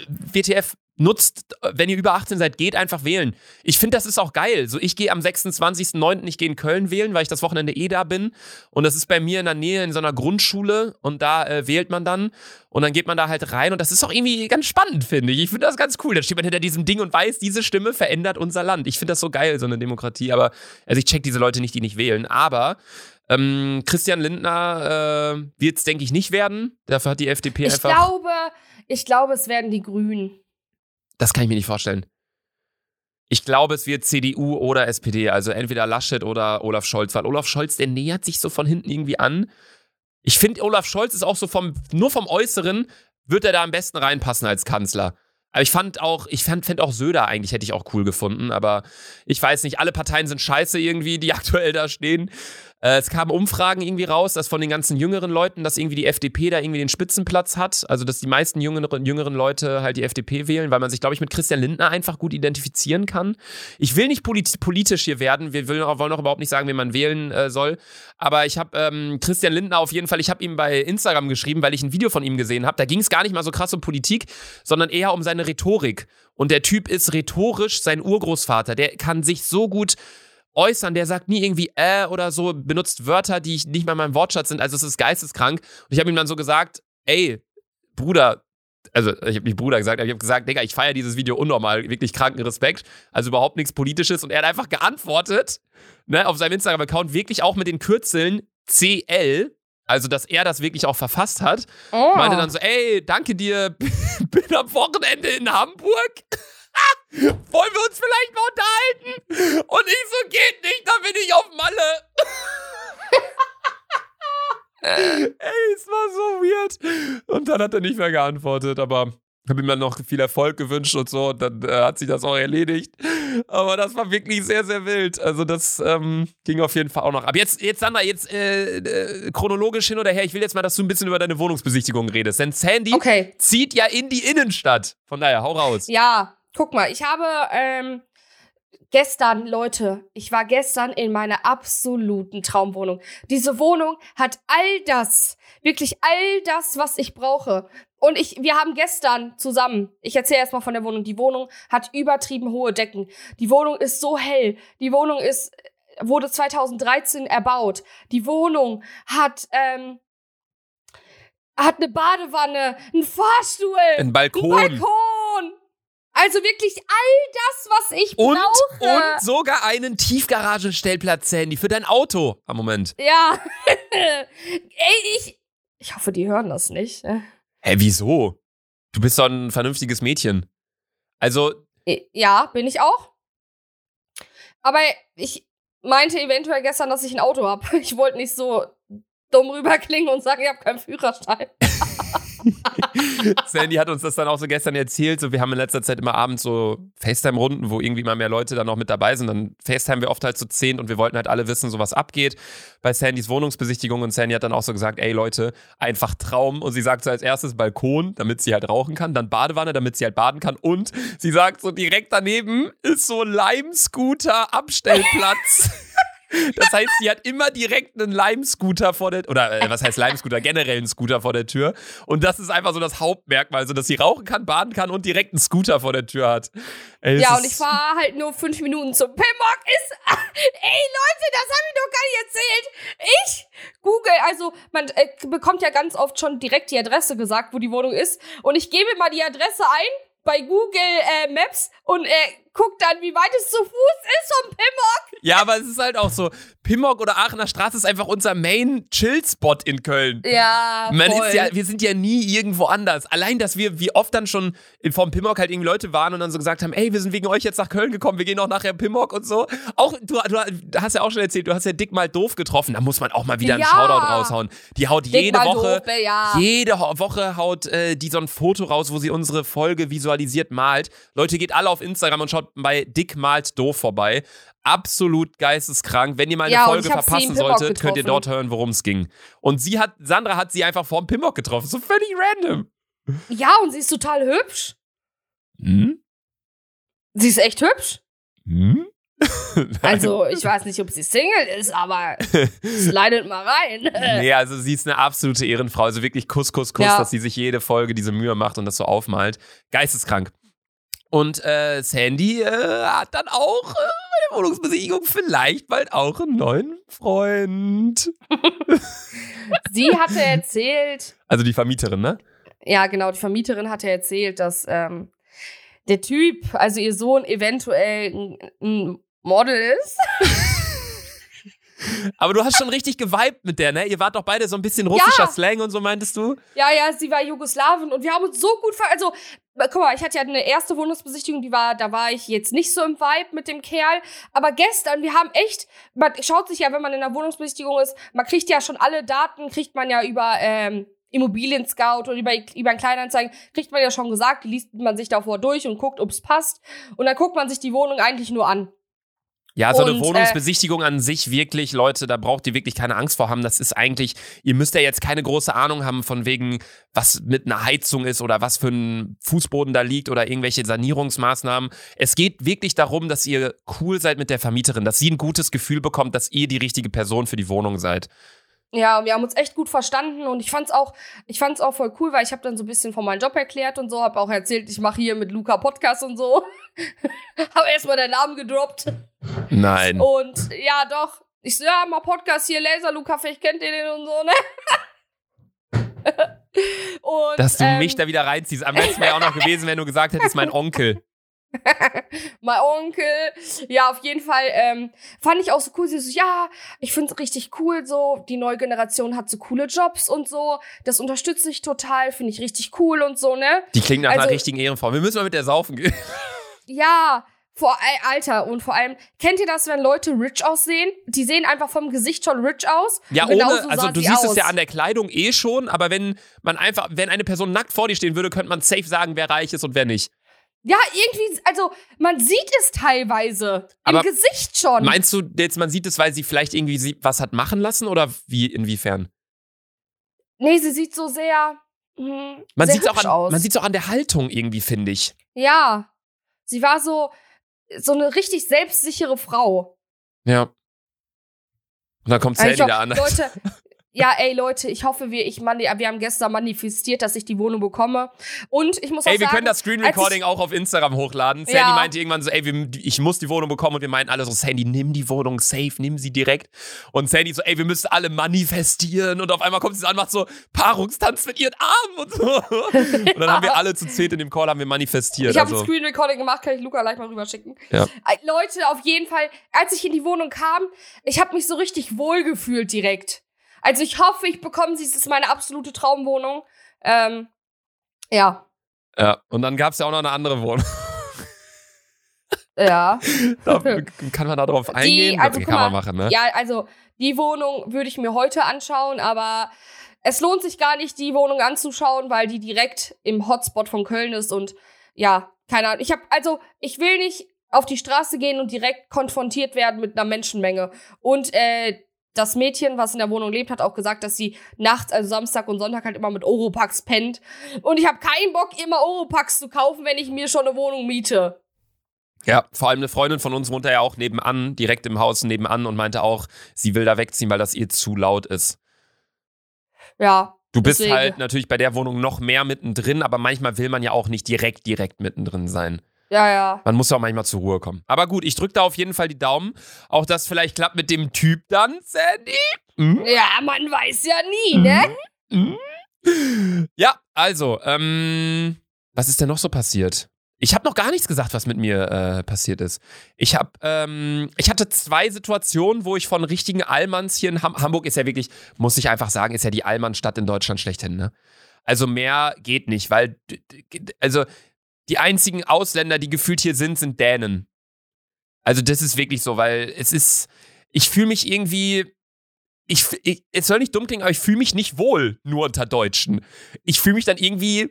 WTF nutzt, wenn ihr über 18 seid, geht einfach wählen. Ich finde, das ist auch geil. So, ich gehe am 26.09. ich gehe in Köln wählen, weil ich das Wochenende eh da bin. Und das ist bei mir in der Nähe in so einer Grundschule und da äh, wählt man dann. Und dann geht man da halt rein und das ist auch irgendwie ganz spannend, finde ich. Ich finde das ganz cool. Da steht man hinter diesem Ding und weiß, diese Stimme verändert unser Land. Ich finde das so geil, so eine Demokratie. Aber, also ich check diese Leute nicht, die nicht wählen. Aber ähm, Christian Lindner äh, wird es, denke ich, nicht werden. Dafür hat die FDP Ich einfach. glaube, ich glaube, es werden die Grünen. Das kann ich mir nicht vorstellen. Ich glaube, es wird CDU oder SPD, also entweder Laschet oder Olaf Scholz, weil Olaf Scholz, der nähert sich so von hinten irgendwie an. Ich finde, Olaf Scholz ist auch so vom, nur vom Äußeren, wird er da am besten reinpassen als Kanzler. Aber ich fand auch, ich fand, fand auch Söder eigentlich, hätte ich auch cool gefunden. Aber ich weiß nicht, alle Parteien sind scheiße irgendwie, die aktuell da stehen. Äh, es kamen Umfragen irgendwie raus, dass von den ganzen jüngeren Leuten, dass irgendwie die FDP da irgendwie den Spitzenplatz hat. Also, dass die meisten jüngeren, jüngeren Leute halt die FDP wählen, weil man sich, glaube ich, mit Christian Lindner einfach gut identifizieren kann. Ich will nicht polit politisch hier werden. Wir wollen auch überhaupt nicht sagen, wen man wählen äh, soll. Aber ich habe ähm, Christian Lindner auf jeden Fall, ich habe ihm bei Instagram geschrieben, weil ich ein Video von ihm gesehen habe. Da ging es gar nicht mal so krass um Politik, sondern eher um seine Rhetorik. Und der Typ ist rhetorisch sein Urgroßvater. Der kann sich so gut äußern, der sagt nie irgendwie äh oder so, benutzt Wörter, die nicht mal in meinem Wortschatz sind. Also es ist geisteskrank. Und ich habe ihm dann so gesagt, ey, Bruder, also ich habe nicht Bruder gesagt, aber ich habe gesagt, Digga, ich feiere dieses Video unnormal, wirklich kranken Respekt, also überhaupt nichts Politisches. Und er hat einfach geantwortet, ne, auf seinem Instagram-Account, wirklich auch mit den Kürzeln CL, also dass er das wirklich auch verfasst hat. Oh. Meinte dann so, ey, danke dir, bin am Wochenende in Hamburg. Wollen wir uns vielleicht mal unterhalten? Und ich so, geht nicht, da bin ich auf Malle. Ey, es war so weird. Und dann hat er nicht mehr geantwortet, aber ich habe ihm dann noch viel Erfolg gewünscht und so. Und dann äh, hat sich das auch erledigt. Aber das war wirklich sehr, sehr wild. Also, das ähm, ging auf jeden Fall auch noch. Aber jetzt, jetzt Sandra, jetzt äh, äh, chronologisch hin oder her. Ich will jetzt mal, dass du ein bisschen über deine Wohnungsbesichtigung redest. Denn Sandy Okay. zieht ja in die Innenstadt. Von daher, hau raus. Ja, guck mal, ich habe ähm, gestern, Leute, ich war gestern in meiner absoluten Traumwohnung. Diese Wohnung hat all das, wirklich all das, was ich brauche. Und ich, wir haben gestern zusammen, ich erzähle erstmal von der Wohnung, die Wohnung hat übertrieben hohe Decken. Die Wohnung ist so hell. Die Wohnung ist, wurde 2013 erbaut. Die Wohnung hat, ähm, hat eine Badewanne, einen Fahrstuhl, Ein Balkon. einen Balkon. Also wirklich all das, was ich Und, brauche. und sogar einen Tiefgaragenstellplatz, Sandy, für dein Auto. Am Moment. Ja. Ey, ich. Ich hoffe, die hören das nicht. Hä, wieso? Du bist doch ein vernünftiges Mädchen. Also, Ja, bin ich auch. Aber ich meinte eventuell gestern, dass ich ein Auto habe. Ich wollte nicht so dumm rüberklingen und sagen, ich habe keinen Führerschein. Sandy hat uns das dann auch so gestern erzählt. So, wir haben in letzter Zeit immer abends so FaceTime-Runden, wo irgendwie mal mehr Leute dann noch mit dabei sind. Dann FaceTime wir oft halt zu so zehn und wir wollten halt alle wissen, so was abgeht bei Sandys Wohnungsbesichtigung. Und Sandy hat dann auch so gesagt, ey Leute, einfach Traum. Und sie sagt so als erstes Balkon, damit sie halt rauchen kann. Dann Badewanne, damit sie halt baden kann. Und sie sagt so direkt daneben ist so Lime-Scooter-Abstellplatz. Das heißt, sie hat immer direkt einen Lime-Scooter vor der oder äh, was heißt Lime-Scooter? Generell einen Scooter vor der Tür. Und das ist einfach so das Hauptmerkmal, so dass sie rauchen kann, baden kann und direkt einen Scooter vor der Tür hat. Ey, Ja, und ich fahre halt nur fünf Minuten zum Pimmock. Ist. Ey, Leute, das habe ich doch gar nicht erzählt. Ich google, also man äh, bekommt ja ganz oft schon direkt die Adresse gesagt, wo die Wohnung ist. Und ich gebe mal die Adresse ein bei Google äh, Maps und äh, guck dann, wie weit es zu Fuß ist vom Pimmock. Ja, aber es ist halt auch so, Pimmock oder Aachener Straße ist einfach unser Main-Chill-Spot in Köln. Ja, Man voll. ist ja, wir sind ja nie irgendwo anders. Allein, dass wir, wie oft dann schon in vom Pimmock halt irgendwie Leute waren und dann so gesagt haben, ey, wir sind wegen euch jetzt nach Köln gekommen, wir gehen auch nachher Pimmock und so. Auch, du, du hast ja auch schon erzählt, du hast ja Dick mal doof getroffen. Da muss man auch mal wieder einen Ja. Shoutout raushauen. Die haut Dick jede Woche, doof, ja. jede Woche haut äh, die so ein Foto raus, wo sie unsere Folge visualisiert malt. Leute, geht alle auf Instagram und schaut bei Dick malt doof vorbei. Absolut geisteskrank. Wenn ihr mal eine Ja, Folge verpassen solltet, könnt ihr dort hören, worum es ging. Und sie hat, Sandra hat sie einfach vorm Pimmock getroffen. So völlig random. Ja, und sie ist total hübsch. Hm? Sie ist echt hübsch. Hm? Also, ich weiß nicht, ob sie Single ist, aber slidet mal rein. Nee, also sie ist eine absolute Ehrenfrau. Also wirklich Kuss, Kuss, Kuss, Ja. dass sie sich jede Folge diese Mühe macht und das so aufmalt. Geisteskrank. Und äh, Sandy äh, hat dann auch äh, der Wohnungsbesichtigung vielleicht bald auch einen neuen Freund. Sie hatte erzählt, Also die Vermieterin, ne? ja, genau, die Vermieterin hatte erzählt, dass ähm, der Typ, also ihr Sohn, eventuell ein, ein Model ist. Aber du hast schon richtig geweibt mit der, ne? Ihr wart doch beide so ein bisschen russischer Ja. Slang und so, meintest du? Ja, ja, sie war Jugoslawin und wir haben uns so gut ver... Also, guck mal, ich hatte ja eine erste Wohnungsbesichtigung, die war, da war ich jetzt nicht so im Vibe mit dem Kerl. Aber gestern, wir haben echt, man schaut sich ja, wenn man in einer Wohnungsbesichtigung ist, man kriegt ja schon alle Daten, kriegt man ja über ähm, Immobilien Scout oder über, über ein Kleinanzeigen, kriegt man ja schon gesagt, liest man sich davor durch und guckt, ob es passt. Und dann guckt man sich die Wohnung eigentlich nur an. Ja, so eine Und, äh, Wohnungsbesichtigung an sich wirklich, Leute, da braucht ihr wirklich keine Angst vor haben. Das ist eigentlich, ihr müsst ja jetzt keine große Ahnung haben von wegen, was mit einer Heizung ist oder was für ein Fußboden da liegt oder irgendwelche Sanierungsmaßnahmen. Es geht wirklich darum, dass ihr cool seid mit der Vermieterin, dass sie ein gutes Gefühl bekommt, dass ihr die richtige Person für die Wohnung seid. Ja, wir haben uns echt gut verstanden und ich fand's auch, ich fand's auch voll cool, weil ich habe dann so ein bisschen von meinem Job erklärt und so, habe auch erzählt, ich mache hier mit Luca Podcast und so. habe erstmal den Namen gedroppt. Nein. Und ja, doch. Ich so, ja, mal Podcast hier, Laser Luca, vielleicht kennt ihr den und so, ne? und, Dass du ähm, mich da wieder reinziehst. Am besten wäre auch noch gewesen, wenn du gesagt hättest, mein Onkel. mein Onkel. Ja, auf jeden Fall ähm, fand ich auch so cool. Sie so, ja, ich find's richtig cool so. Die neue Generation hat so coole Jobs und so. Das unterstütze ich total, finde ich richtig cool und so, ne? Die klingt nach einer Also- richtigen Ehrenfrau. Wir müssen mal mit der saufen gehen. Ja, vor Alter und vor allem, kennt ihr das, wenn Leute rich aussehen? Die sehen einfach vom Gesicht schon rich aus. Ja, ohne, also du sie siehst aus. es ja an der Kleidung eh schon, aber wenn man einfach, wenn eine Person nackt vor dir stehen würde, könnte man safe sagen, wer reich ist und wer nicht. Ja, irgendwie, also man sieht es teilweise Aber im Gesicht schon. Meinst du jetzt, man sieht es, weil sie vielleicht irgendwie was hat machen lassen oder wie, inwiefern? nee, sie sieht so sehr. Mh, Man sehr sieht es auch, an- aus. man sieht's auch an der Haltung irgendwie, finde ich. Ja, sie war so so eine richtig selbstsichere Frau. Ja. Und dann kommt Sandy da an. Leute, ja, ey Leute, ich hoffe, wir ich mani wir haben gestern manifestiert, dass ich die Wohnung bekomme und ich muss auch Ey, wir sagen, können das Screen Recording auch auf Instagram hochladen. Sandy Ja. meinte irgendwann so, ey, wir, ich muss die Wohnung bekommen und wir meinten alle so, Sandy, nimm die Wohnung safe, nimm sie direkt. Und Sandy so, ey, wir müssen alle manifestieren und auf einmal kommt sie so an, macht so Paarungstanz mit ihren Armen und so. Und dann haben wir alle zu zehn in dem Call haben wir manifestiert. Ich habe also. ein Screen Recording gemacht, kann ich Luca gleich mal rüberschicken. Ja. Äh, Leute, auf jeden Fall, als ich in die Wohnung kam, ich habe mich so richtig wohl gefühlt direkt. Also ich hoffe, ich bekomme sie, es ist meine absolute Traumwohnung. Ähm, ja, Ja, und dann gab es ja auch noch eine andere Wohnung. ja. Da kann man da drauf eingehen? also kann guck man machen, ne? Ja, also die Wohnung würde ich mir heute anschauen, aber es lohnt sich gar nicht, die Wohnung anzuschauen, weil die direkt im Hotspot von Köln ist und ja, keine Ahnung. Ich habe also, ich will nicht auf die Straße gehen und direkt konfrontiert werden mit einer Menschenmenge. Und äh, das Mädchen, was in der Wohnung lebt, hat auch gesagt, dass sie nachts, also Samstag und Sonntag halt immer mit Oropax pennt. Und ich habe keinen Bock, immer Oropax zu kaufen, wenn ich mir schon eine Wohnung miete. Ja, vor allem eine Freundin von uns wohnt da ja auch nebenan, direkt im Haus nebenan und meinte auch, sie will da wegziehen, weil das ihr zu laut ist. Ja, Du bist Deswegen. halt natürlich bei der Wohnung noch mehr mittendrin, aber manchmal will man ja auch nicht direkt, direkt mittendrin sein. Ja, ja. Man muss ja auch manchmal zur Ruhe kommen. Aber gut, ich drücke da auf jeden Fall die Daumen. Auch das vielleicht klappt mit dem Typ dann, Sandy. Hm? Ja, man weiß ja nie, ne? Hm? Ja, also, ähm, was ist denn noch so passiert? Ich habe noch gar nichts gesagt, was mit mir äh, passiert ist. Ich habe, ähm, ich hatte zwei Situationen, wo ich von richtigen Allmanns hier in Ham Hamburg ist ja wirklich, muss ich einfach sagen, ist ja die Allmannstadt in Deutschland schlechthin, ne? Also mehr geht nicht, weil, also die einzigen Ausländer, die gefühlt hier sind, sind Dänen. Also das ist wirklich so, weil es ist, ich fühle mich irgendwie, ich, ich, es soll nicht dumm klingen, aber ich fühle mich nicht wohl nur unter Deutschen. Ich fühle mich dann irgendwie,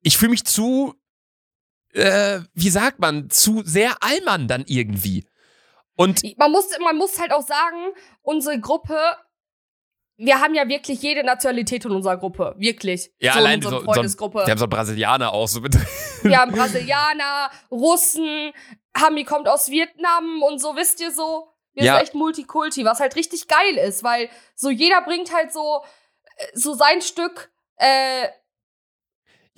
ich fühle mich zu, äh, wie sagt man, zu sehr Allmann dann irgendwie. Und Man muss, man muss halt auch sagen, unsere Gruppe, wir haben ja wirklich jede Nationalität in unserer Gruppe. Wirklich. ja, so allein in so, unserer so, Freundesgruppe. wir haben so einen Brasilianer auch so mit. wir haben Brasilianer, Russen, Hami kommt aus Vietnam und so, wisst ihr so. Wir Ja. sind echt Multikulti, was halt richtig geil ist, weil so jeder bringt halt so, äh, so sein Stück äh,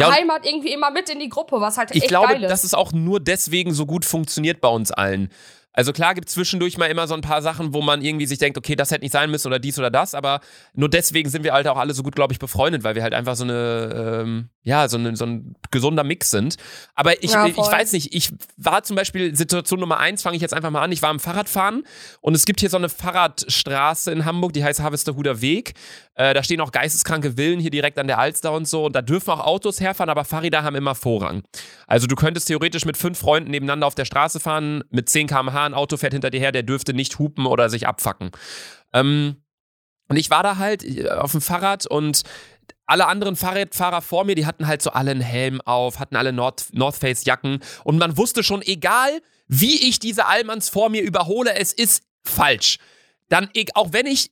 Ja, Heimat irgendwie immer mit in die Gruppe, was halt Ich echt glaube, geil ist. dass es auch nur deswegen so gut funktioniert bei uns allen. Also klar gibt es zwischendurch mal immer so ein paar Sachen, wo man irgendwie sich denkt, okay, das hätte nicht sein müssen oder dies oder das, aber nur deswegen sind wir halt auch alle so gut, glaube ich, befreundet, weil wir halt einfach so eine, ähm, ja, so, eine, so ein gesunder Mix sind. Aber ich, Ja, ich weiß nicht, ich war zum Beispiel, Situation Nummer eins, fange ich jetzt einfach mal an, ich war am Fahrradfahren und es gibt hier so eine Fahrradstraße in Hamburg, die heißt Harvesterhuder Weg. Äh, da stehen auch geisteskranke Villen hier direkt an der Alster und so und da dürfen auch Autos herfahren, aber Fahrräder haben immer Vorrang. Also du könntest theoretisch mit fünf Freunden nebeneinander auf der Straße fahren, mit 10 km/h, ein Auto fährt hinter dir her, der dürfte nicht hupen oder sich abfacken. Ähm, und ich war da halt äh, auf dem Fahrrad und alle anderen Fahrradfahrer vor mir, die hatten halt so alle einen Helm auf, hatten alle North, North Face Jacken und man wusste schon, egal wie ich diese Allmanns vor mir überhole, es ist falsch. Dann, e- auch wenn ich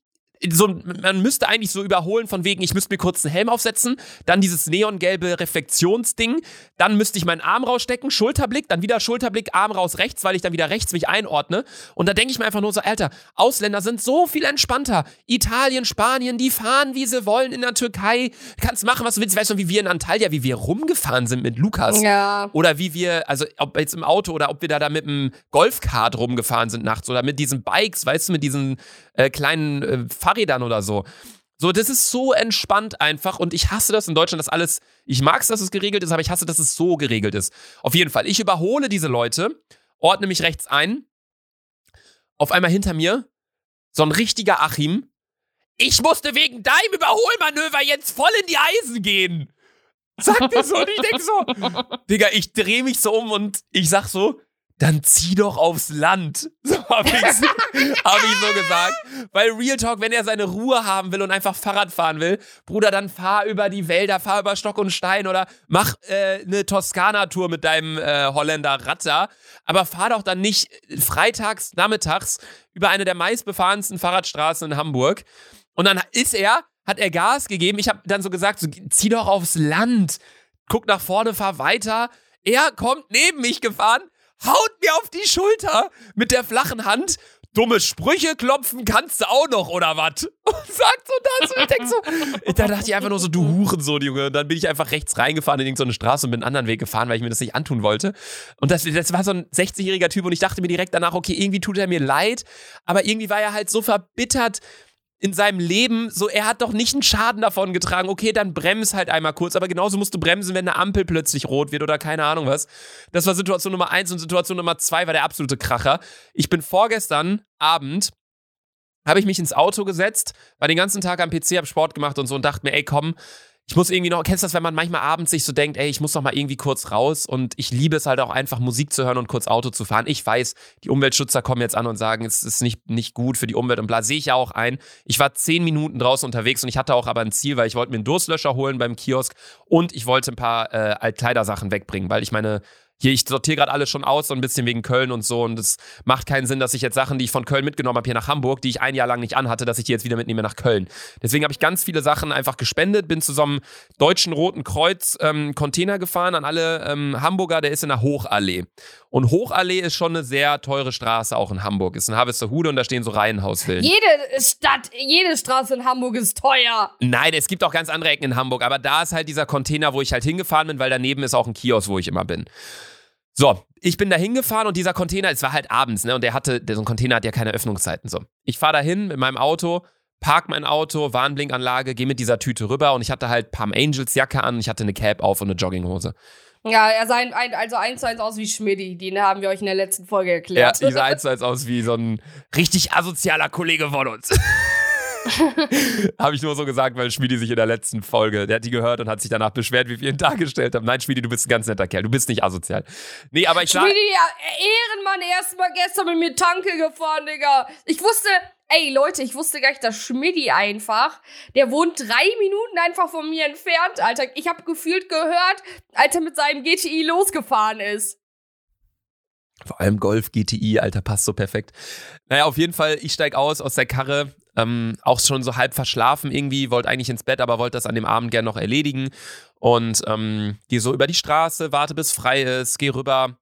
so, man müsste eigentlich so überholen von wegen, ich müsste mir kurz einen Helm aufsetzen, dann dieses neongelbe Reflexionsding, dann müsste ich meinen Arm rausstecken, Schulterblick, dann wieder Schulterblick, Arm raus rechts, weil ich dann wieder rechts mich einordne. Und da denke ich mir einfach nur so, Alter, Ausländer sind so viel entspannter. Italien, Spanien, die fahren, wie sie wollen in der Türkei. Kannst machen, was du willst. Weißt du, wie wir in Antalya, wie wir rumgefahren sind mit Lukas. Ja. Oder wie wir, also ob jetzt im Auto oder ob wir da, da mit einem Golfkart rumgefahren sind nachts oder mit diesen Bikes, weißt du, mit diesen äh, kleinen äh, Fahrrädern oder so. So, das ist so entspannt einfach und ich hasse das in Deutschland, dass alles, ich mag es, dass es geregelt ist, aber ich hasse, dass es so geregelt ist. Auf jeden Fall, ich überhole diese Leute, ordne mich rechts ein, auf einmal hinter mir so ein richtiger Achim. Ich musste wegen deinem Überholmanöver jetzt voll in die Eisen gehen. Sagt er so und ich denk so, Digga, ich drehe mich so um und ich sag so, dann zieh doch aufs Land. So hab ich, hab ich so gesagt. Weil Real Talk, wenn er seine Ruhe haben will und einfach Fahrrad fahren will, Bruder, dann fahr über die Wälder, fahr über Stock und Stein oder mach äh, eine Toskana-Tour mit deinem äh, Holländer Ratter. Aber fahr doch dann nicht freitags, nachmittags über eine der meistbefahrensten Fahrradstraßen in Hamburg. Und dann ist er, hat er Gas gegeben. Ich habe dann so gesagt, so, zieh doch aufs Land. Guck nach vorne, fahr weiter. Er kommt neben mich gefahren, haut mir auf die Schulter mit der flachen Hand. Dumme Sprüche klopfen kannst du auch noch, oder was? Und sagt so das. Und ich denk so, da dachte ich einfach nur so, du Hurensohn, Junge. Und dann bin ich einfach rechts reingefahren in irgendeine Straße und bin einen anderen Weg gefahren, weil ich mir das nicht antun wollte. Und das, das war so ein 60-jähriger Typ und ich dachte mir direkt danach, okay, irgendwie tut er mir leid. Aber irgendwie war er halt so verbittert in seinem Leben, so er hat doch nicht einen Schaden davon getragen. Okay, dann brems halt einmal kurz, aber genauso musst du bremsen, wenn eine Ampel plötzlich rot wird oder keine Ahnung was. Das war Situation Nummer eins und Situation Nummer zwei war der absolute Kracher. Ich bin vorgestern Abend habe ich mich ins Auto gesetzt, war den ganzen Tag am PC, hab Sport gemacht und so und dachte mir, ey, komm, ich muss irgendwie noch, kennst du das, wenn man manchmal abends sich so denkt, ey, ich muss noch mal irgendwie kurz raus und ich liebe es halt auch einfach Musik zu hören und kurz Auto zu fahren. Ich weiß, die Umweltschützer kommen jetzt an und sagen, es ist nicht, nicht gut für die Umwelt und bla, sehe ich ja auch ein. Ich war zehn Minuten draußen unterwegs und ich hatte auch aber ein Ziel, weil ich wollte mir einen Durstlöscher holen beim Kiosk und ich wollte ein paar äh, Altkleidersachen wegbringen, weil ich meine, hier, ich sortiere gerade alles schon aus, so ein bisschen wegen Köln und so. Und es macht keinen Sinn, dass ich jetzt Sachen, die ich von Köln mitgenommen habe, hier nach Hamburg, die ich ein Jahr lang nicht anhatte, dass ich die jetzt wieder mitnehme nach Köln. Deswegen habe ich ganz viele Sachen einfach gespendet, bin zu so einem deutschen Roten Kreuz ähm, Container gefahren an alle ähm, Hamburger, der ist in der Hochallee. Und Hochallee ist schon eine sehr teure Straße, auch in Hamburg. Ist in Harvesterhude und da stehen so Reihenhausvillen. Jede Stadt, jede Straße in Hamburg ist teuer. Nein, es gibt auch ganz andere Ecken in Hamburg, aber da ist halt dieser Container, wo ich halt hingefahren bin, weil daneben ist auch ein Kiosk, wo ich immer bin. So, ich bin da hingefahren und dieser Container, es war halt abends, ne? Und der hatte, der, so ein Container hat ja keine Öffnungszeiten. So, ich fahre da hin mit meinem Auto, park mein Auto, Warnblinkanlage, gehe mit dieser Tüte rüber und ich hatte halt Palm Angels Jacke an, ich hatte eine Cap auf und eine Jogginghose. Ja, er sah ein, ein, also eins zu eins aus wie Schmidti. Den haben wir euch in der letzten Folge Ja, erklärt. ich sah eins zu eins aus wie so ein richtig asozialer Kollege von uns. habe ich nur so gesagt, weil Schmiedi sich in der letzten Folge, der hat die gehört und hat sich danach beschwert, wie wir ihn dargestellt haben. Nein, Schmiedi, du bist ein ganz netter Kerl, du bist nicht asozial. Nee, aber ich sag, ja, Ehrenmann, erstmal gestern mit mir Tanke gefahren, Digga. Ich wusste, ey Leute, ich wusste gar nicht, dass Schmidti einfach, der wohnt drei Minuten einfach von mir entfernt, Alter. Ich habe gefühlt gehört, als er mit seinem GTI losgefahren ist. Vor allem Golf GTI, Alter, passt so perfekt. Naja, auf jeden Fall, ich steig aus aus der Karre, ähm, auch schon so halb verschlafen irgendwie, wollte eigentlich ins Bett, aber wollte das an dem Abend gern noch erledigen. Und ähm, gehe so über die Straße, warte bis frei ist, gehe rüber.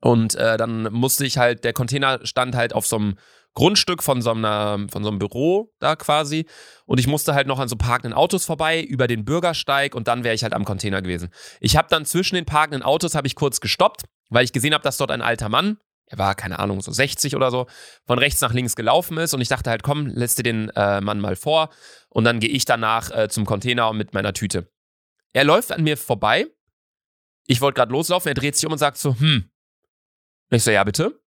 Und äh, dann musste ich halt, der Container stand halt auf so einem Grundstück von so, einer, von so einem Büro da quasi. Und ich musste halt noch an so parkenden Autos vorbei, über den Bürgersteig und dann wäre ich halt am Container gewesen. Ich habe dann zwischen den parkenden Autos, habe ich kurz gestoppt, weil ich gesehen habe, dass dort ein alter Mann er war, keine Ahnung, so 60 oder so, von rechts nach links gelaufen ist und ich dachte halt, komm, lässt dir den äh, Mann mal vor und dann gehe ich danach äh, zum Container mit meiner Tüte. Er läuft an mir vorbei. Ich wollte gerade loslaufen, er dreht sich um und sagt so, hm. Und ich so, ja, bitte.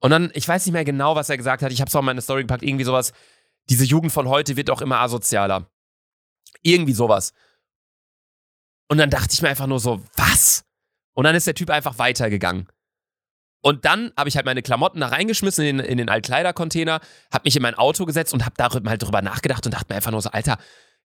Und dann, ich weiß nicht mehr genau, was er gesagt hat. Ich habe es auch in meine Story gepackt. Irgendwie sowas. Diese Jugend von heute wird auch immer asozialer. Irgendwie sowas. Und dann dachte ich mir einfach nur so, was? Und dann ist der Typ einfach weitergegangen. Und dann habe ich halt meine Klamotten da reingeschmissen in den, in den Altkleidercontainer, habe mich in mein Auto gesetzt und habe darüber halt drüber nachgedacht und dachte mir einfach nur so, Alter,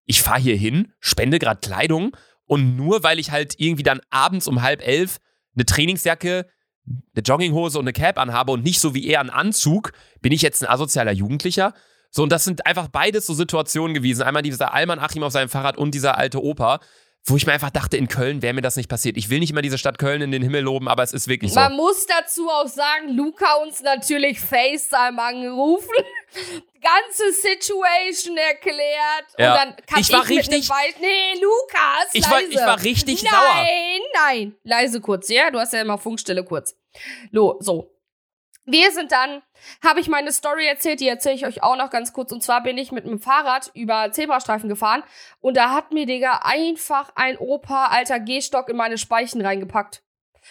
ich fahre hier hin, spende gerade Kleidung und nur weil ich halt irgendwie dann abends um halb elf eine Trainingsjacke, eine Jogginghose und eine Cap anhabe und nicht so wie er einen Anzug, bin ich jetzt ein asozialer Jugendlicher. So, und das sind einfach beides so Situationen gewesen. Einmal dieser Alman Achim auf seinem Fahrrad und dieser alte Opa, wo ich mir einfach dachte, in Köln wäre mir das nicht passiert. Ich will nicht immer diese Stadt Köln in den Himmel loben, aber es ist wirklich so. Man muss dazu auch sagen, Luca uns natürlich FaceTime angerufen, ganze Situation erklärt Ja. und dann kann Ich war mit richtig- Wald, nee, Lukas, Ich war- leise. ich war richtig nein, sauer. Nein, nein, leise kurz, ja, du hast ja immer Funkstelle kurz. Lo, so. Wir sind dann, habe ich meine Story erzählt, die erzähle ich euch auch noch ganz kurz. Und zwar bin ich mit dem Fahrrad über Zebrastreifen gefahren und da hat mir, Digga, einfach ein Opa, alter Gehstock in meine Speichen reingepackt.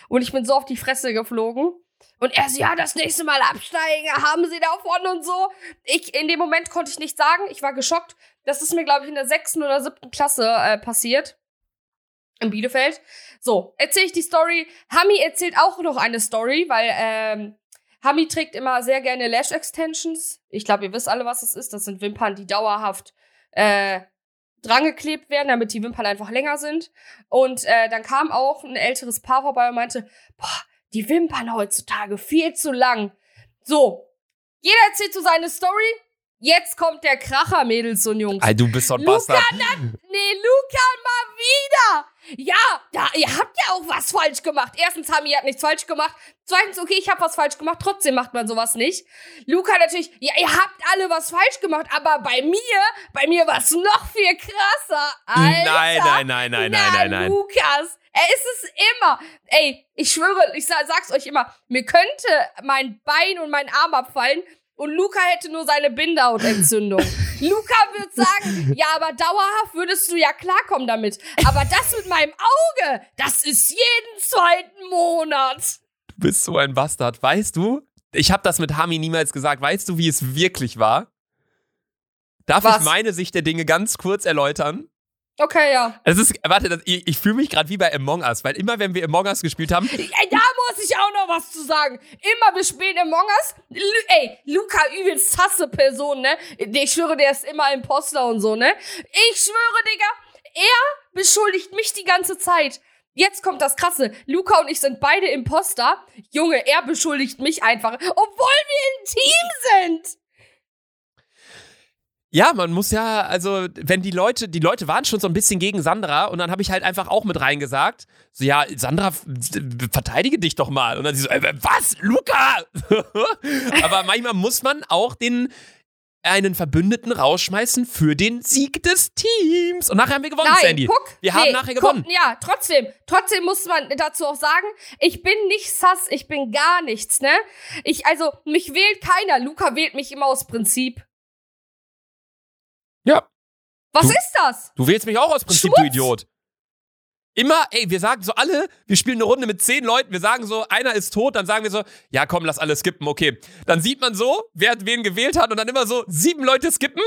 Und ich bin so auf die Fresse geflogen. Und er so, ja, das nächste Mal absteigen, haben sie davon und so. Ich, in dem Moment konnte ich nicht sagen, ich war geschockt. Das ist mir, glaube ich, in der sechsten oder siebten Klasse äh, passiert. In Bielefeld. So, erzähle ich die Story. Hami erzählt auch noch eine Story, weil ähm, Hami trägt immer sehr gerne Lash Extensions. Ich glaube, ihr wisst alle, was es ist. Das sind Wimpern, die dauerhaft äh, drangeklebt werden, damit die Wimpern einfach länger sind. Und äh, dann kam auch ein älteres Paar vorbei und meinte, boah, die Wimpern heutzutage viel zu lang. So, jeder erzählt so seine Story. Jetzt kommt der Kracher, Mädels und Jungs. Ey, du bist so ein Luca, Bastard. Nee, Luca, mal wieder. Ja, da, ihr habt ja auch was falsch gemacht. Erstens, Hami hat nichts falsch gemacht. Zweitens, okay, ich habe was falsch gemacht. Trotzdem macht man sowas nicht. Luca natürlich, ja, ihr habt alle was falsch gemacht. Aber bei mir, bei mir war es noch viel krasser. Alter. Nein, nein, nein, nein, Na, nein, nein, nein. Lukas, er ist es immer. Ey, ich schwöre, ich sa- sag's euch immer, mir könnte mein Bein und mein Arm abfallen und Luca hätte nur seine Bindehautentzündung. Luca wird sagen, ja, aber dauerhaft würdest du ja klarkommen damit. Aber das mit meinem Auge, das ist jeden zweiten Monat. Du bist so ein Bastard. Weißt du, ich habe das mit Hami niemals gesagt. Weißt du, wie es wirklich war? Darf Was? ich meine Sicht der Dinge ganz kurz erläutern? Okay, ja. Es ist, warte, ich, ich fühle mich gerade wie bei Among Us, weil immer, wenn wir Among Us gespielt haben, Ey, da muss ich auch noch was zu sagen. Immer bis spät im Mongas. Lu ey, Luca übelst hasse Person, ne? Ich schwöre, der ist immer Imposter und so, ne? Ich schwöre, Digga, er beschuldigt mich die ganze Zeit. Jetzt kommt das Krasse. Luca und ich sind beide Imposter. Junge, er beschuldigt mich einfach, obwohl wir ein Team sind. Ja, man muss ja, also, wenn die Leute, die Leute waren schon so ein bisschen gegen Sandra und dann habe ich halt einfach auch mit reingesagt, so, ja, Sandra, verteidige dich doch mal. Und dann sie so, äh, was, Luca? Aber manchmal muss man auch den, einen Verbündeten rausschmeißen für den Sieg des Teams. Und nachher haben wir gewonnen, Nein, Sandy. guck. Wir haben nee, nachher guck, gewonnen. Ja, trotzdem. Trotzdem muss man dazu auch sagen, ich bin nicht sass, ich bin gar nichts, ne? Ich, also, mich wählt keiner. Luca wählt mich immer aus Prinzip. Ja. Was Du- ist das? Du wählst mich auch aus Prinzip, Schwutz. du Idiot. Immer, ey, wir sagen so alle, wir spielen eine Runde mit zehn Leuten, wir sagen so, einer ist tot, dann sagen wir so, ja komm, lass alle skippen, okay. Dann sieht man so, wer wen gewählt hat und dann immer so, sieben Leute skippen,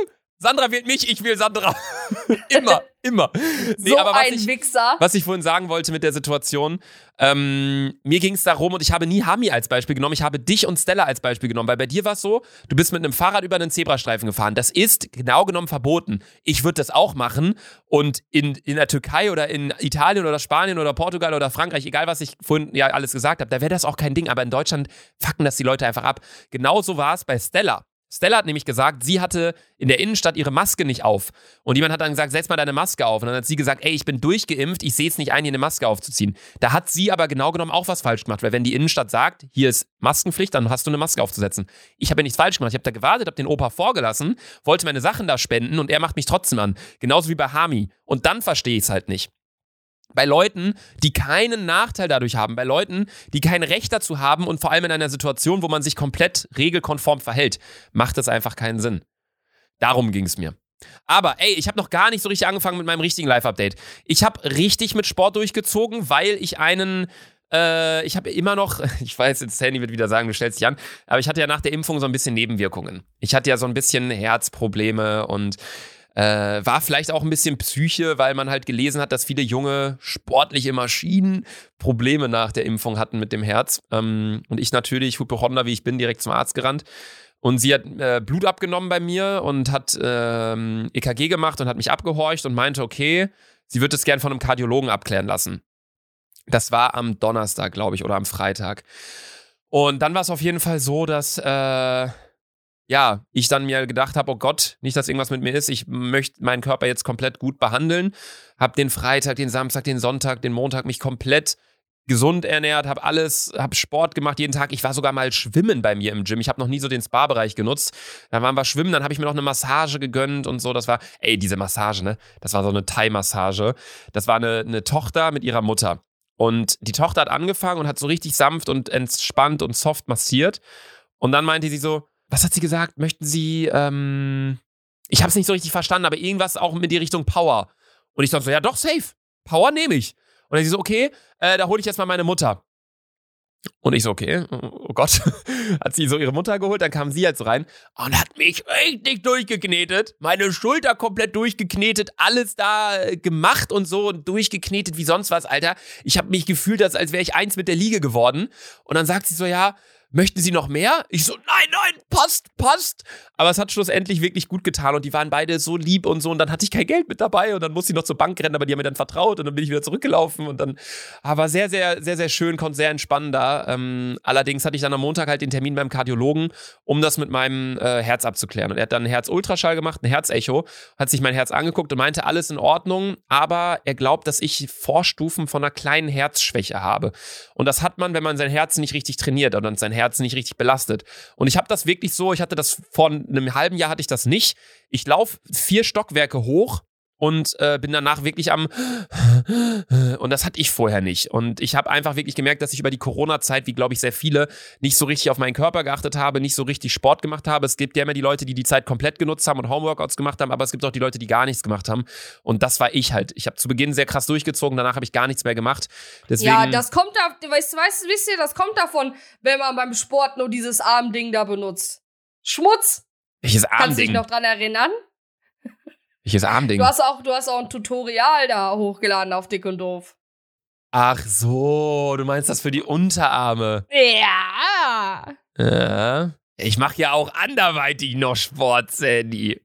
Sandra wählt mich, ich wähle Sandra. immer, immer. Nee, so aber was ein ich, Wichser. was ich vorhin sagen wollte mit der Situation, ähm, mir ging es darum und ich habe nie Hami als Beispiel genommen, ich habe dich und Stella als Beispiel genommen, weil bei dir war es so, du bist mit einem Fahrrad über einen Zebrastreifen gefahren. Das ist genau genommen verboten. Ich würde das auch machen und in, in der Türkei oder in Italien oder Spanien oder Portugal oder Frankreich, egal was ich vorhin ja alles gesagt habe, da wäre das auch kein Ding, aber in Deutschland fucken das die Leute einfach ab. Genauso war es bei Stella. Stella hat nämlich gesagt, sie hatte in der Innenstadt ihre Maske nicht auf. Und jemand hat dann gesagt, setz mal deine Maske auf. Und dann hat sie gesagt, ey, ich bin durchgeimpft, ich sehe es nicht ein, hier eine Maske aufzuziehen. Da hat sie aber genau genommen auch was falsch gemacht, weil wenn die Innenstadt sagt, hier ist Maskenpflicht, dann hast du eine Maske aufzusetzen. Ich habe ja nichts falsch gemacht. Ich habe da gewartet, habe den Opa vorgelassen, wollte meine Sachen da spenden und er macht mich trotzdem an. Genauso wie bei Hami. Und dann verstehe ich es halt nicht. Bei Leuten, die keinen Nachteil dadurch haben, bei Leuten, die kein Recht dazu haben und vor allem in einer Situation, wo man sich komplett regelkonform verhält, macht das einfach keinen Sinn. Darum ging es mir. Aber ey, ich habe noch gar nicht so richtig angefangen mit meinem richtigen Live-Update. Ich habe richtig mit Sport durchgezogen, weil ich einen äh, ich habe immer noch, ich weiß, jetzt Sandy wird wieder sagen, du stellst dich an, aber ich hatte ja nach der Impfung so ein bisschen Nebenwirkungen. Ich hatte ja so ein bisschen Herzprobleme und äh, war vielleicht auch ein bisschen Psyche, weil man halt gelesen hat, dass viele junge sportliche Maschinen Probleme nach der Impfung hatten mit dem Herz. Ähm, und ich natürlich, Hypochonder wie ich bin, direkt zum Arzt gerannt. Und sie hat äh, Blut abgenommen bei mir und hat ähm, EKG gemacht und hat mich abgehorcht und meinte, okay, sie wird es gern von einem Kardiologen abklären lassen. Das war am Donnerstag, glaube ich, oder am Freitag. Und dann war es auf jeden Fall so, dass äh, ja, ich dann mir gedacht habe, oh Gott, nicht, dass irgendwas mit mir ist. Ich möchte meinen Körper jetzt komplett gut behandeln. Hab den Freitag, den Samstag, den Sonntag, den Montag mich komplett gesund ernährt, habe alles, habe Sport gemacht jeden Tag. Ich war sogar mal schwimmen bei mir im Gym. Ich habe noch nie so den Spa-Bereich genutzt. Dann waren wir schwimmen, dann habe ich mir noch eine Massage gegönnt und so. Das war, ey, diese Massage, ne? Das war so eine Thai-Massage. Das war eine, eine Tochter mit ihrer Mutter. Und die Tochter hat angefangen und hat so richtig sanft und entspannt und soft massiert. Und dann meinte sie so, was hat sie gesagt? Möchten Sie, ähm, ich habe es nicht so richtig verstanden, aber irgendwas auch mit die Richtung Power. Und ich dachte so, ja doch, safe. Power nehme ich. Und dann sie so, okay, äh, da hole ich jetzt mal meine Mutter. Und ich so, okay, oh Gott, hat sie so ihre Mutter geholt, dann kam sie so rein und hat mich richtig durchgeknetet, meine Schulter komplett durchgeknetet, alles da äh, gemacht und so und durchgeknetet wie sonst was, Alter. Ich habe mich gefühlt, als, als wäre ich eins mit der Liege geworden. Und dann sagt sie so, ja, möchten Sie noch mehr? Ich so, nein, nein, passt, passt. Aber es hat schlussendlich wirklich gut getan und die waren beide so lieb und so und dann hatte ich kein Geld mit dabei und dann musste ich noch zur Bank rennen, aber die haben mir dann vertraut und dann bin ich wieder zurückgelaufen und dann aber sehr, sehr, sehr, sehr schön, konnte sehr entspannen da. Ähm, allerdings hatte ich dann am Montag halt den Termin beim Kardiologen, um das mit meinem äh, Herz abzuklären und er hat dann einen Herzultraschall gemacht, ein Herzecho, hat sich mein Herz angeguckt und meinte, alles in Ordnung, aber er glaubt, dass ich Vorstufen von einer kleinen Herzschwäche habe. Und das hat man, wenn man sein Herz nicht richtig trainiert und sein Herz Herz nicht richtig belastet. Und ich habe das wirklich so, ich hatte das vor einem halben Jahr hatte ich das nicht. Ich laufe vier Stockwerke hoch und äh, bin danach wirklich am und das hatte ich vorher nicht und ich habe einfach wirklich gemerkt, dass ich über die Corona-Zeit, wie glaube ich sehr viele, nicht so richtig auf meinen Körper geachtet habe, nicht so richtig Sport gemacht habe. Es gibt ja immer die Leute, die die Zeit komplett genutzt haben und Homeworkouts gemacht haben, aber es gibt auch die Leute, die gar nichts gemacht haben und das war ich halt. Ich habe zu Beginn sehr krass durchgezogen, danach habe ich gar nichts mehr gemacht. Deswegen, ja, das kommt da, weißt du, weißt, wisst ihr, das kommt davon, wenn man beim Sport nur dieses Armding da benutzt. Schmutz. Welches Armding? Kannst du dich noch dran erinnern? Welches Armding? Du hast auch, du hast auch ein Tutorial da hochgeladen auf Dick und Doof. Ach so, du meinst das für die Unterarme? Ja. Ja. Ich mache ja auch anderweitig noch Sport, Sandy.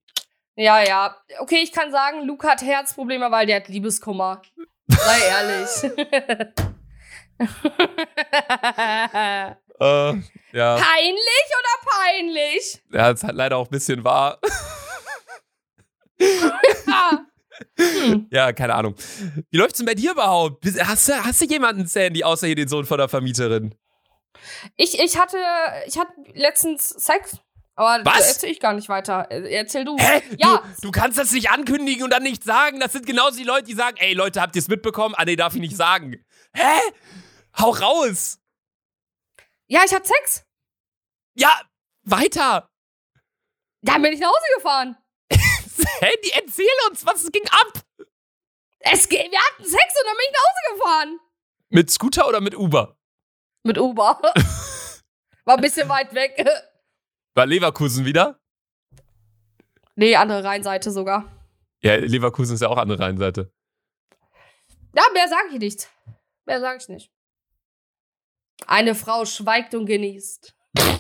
Ja, ja. Okay, ich kann sagen, Luke hat Herzprobleme, weil der hat Liebeskummer. Sei ehrlich. äh, ja. Peinlich oder peinlich? Ja, es hat leider auch ein bisschen wahr. Hm. Ja, keine Ahnung. Wie läuft's denn bei dir überhaupt? Hast du, hast du jemanden, Sandy, außer hier den Sohn von der Vermieterin? Ich, ich hatte, ich hatte letztens Sex. Aber Was? das erzähl ich gar nicht weiter. Äh, Erzähl du. Hä? Ja. Du, du kannst das nicht ankündigen und dann nicht sagen. Das sind genauso die Leute, die sagen, ey Leute, habt ihr es mitbekommen? Ah, nee, darf ich nicht sagen. Hä? Hau raus! Ja, ich hatte Sex. Ja, weiter! Dann bin ich nach Hause gefahren. Sandy, erzähl uns, was ging ab? Es geht, wir hatten Sex und dann bin ich nach Hause gefahren. Mit Scooter oder mit Uber? Mit Uber. War ein bisschen weit weg. War Leverkusen wieder? Nee, andere Rheinseite sogar. Ja, Leverkusen ist ja auch andere Rheinseite. Ja, mehr sage ich nicht. Mehr sage ich nicht. Eine Frau schweigt und genießt.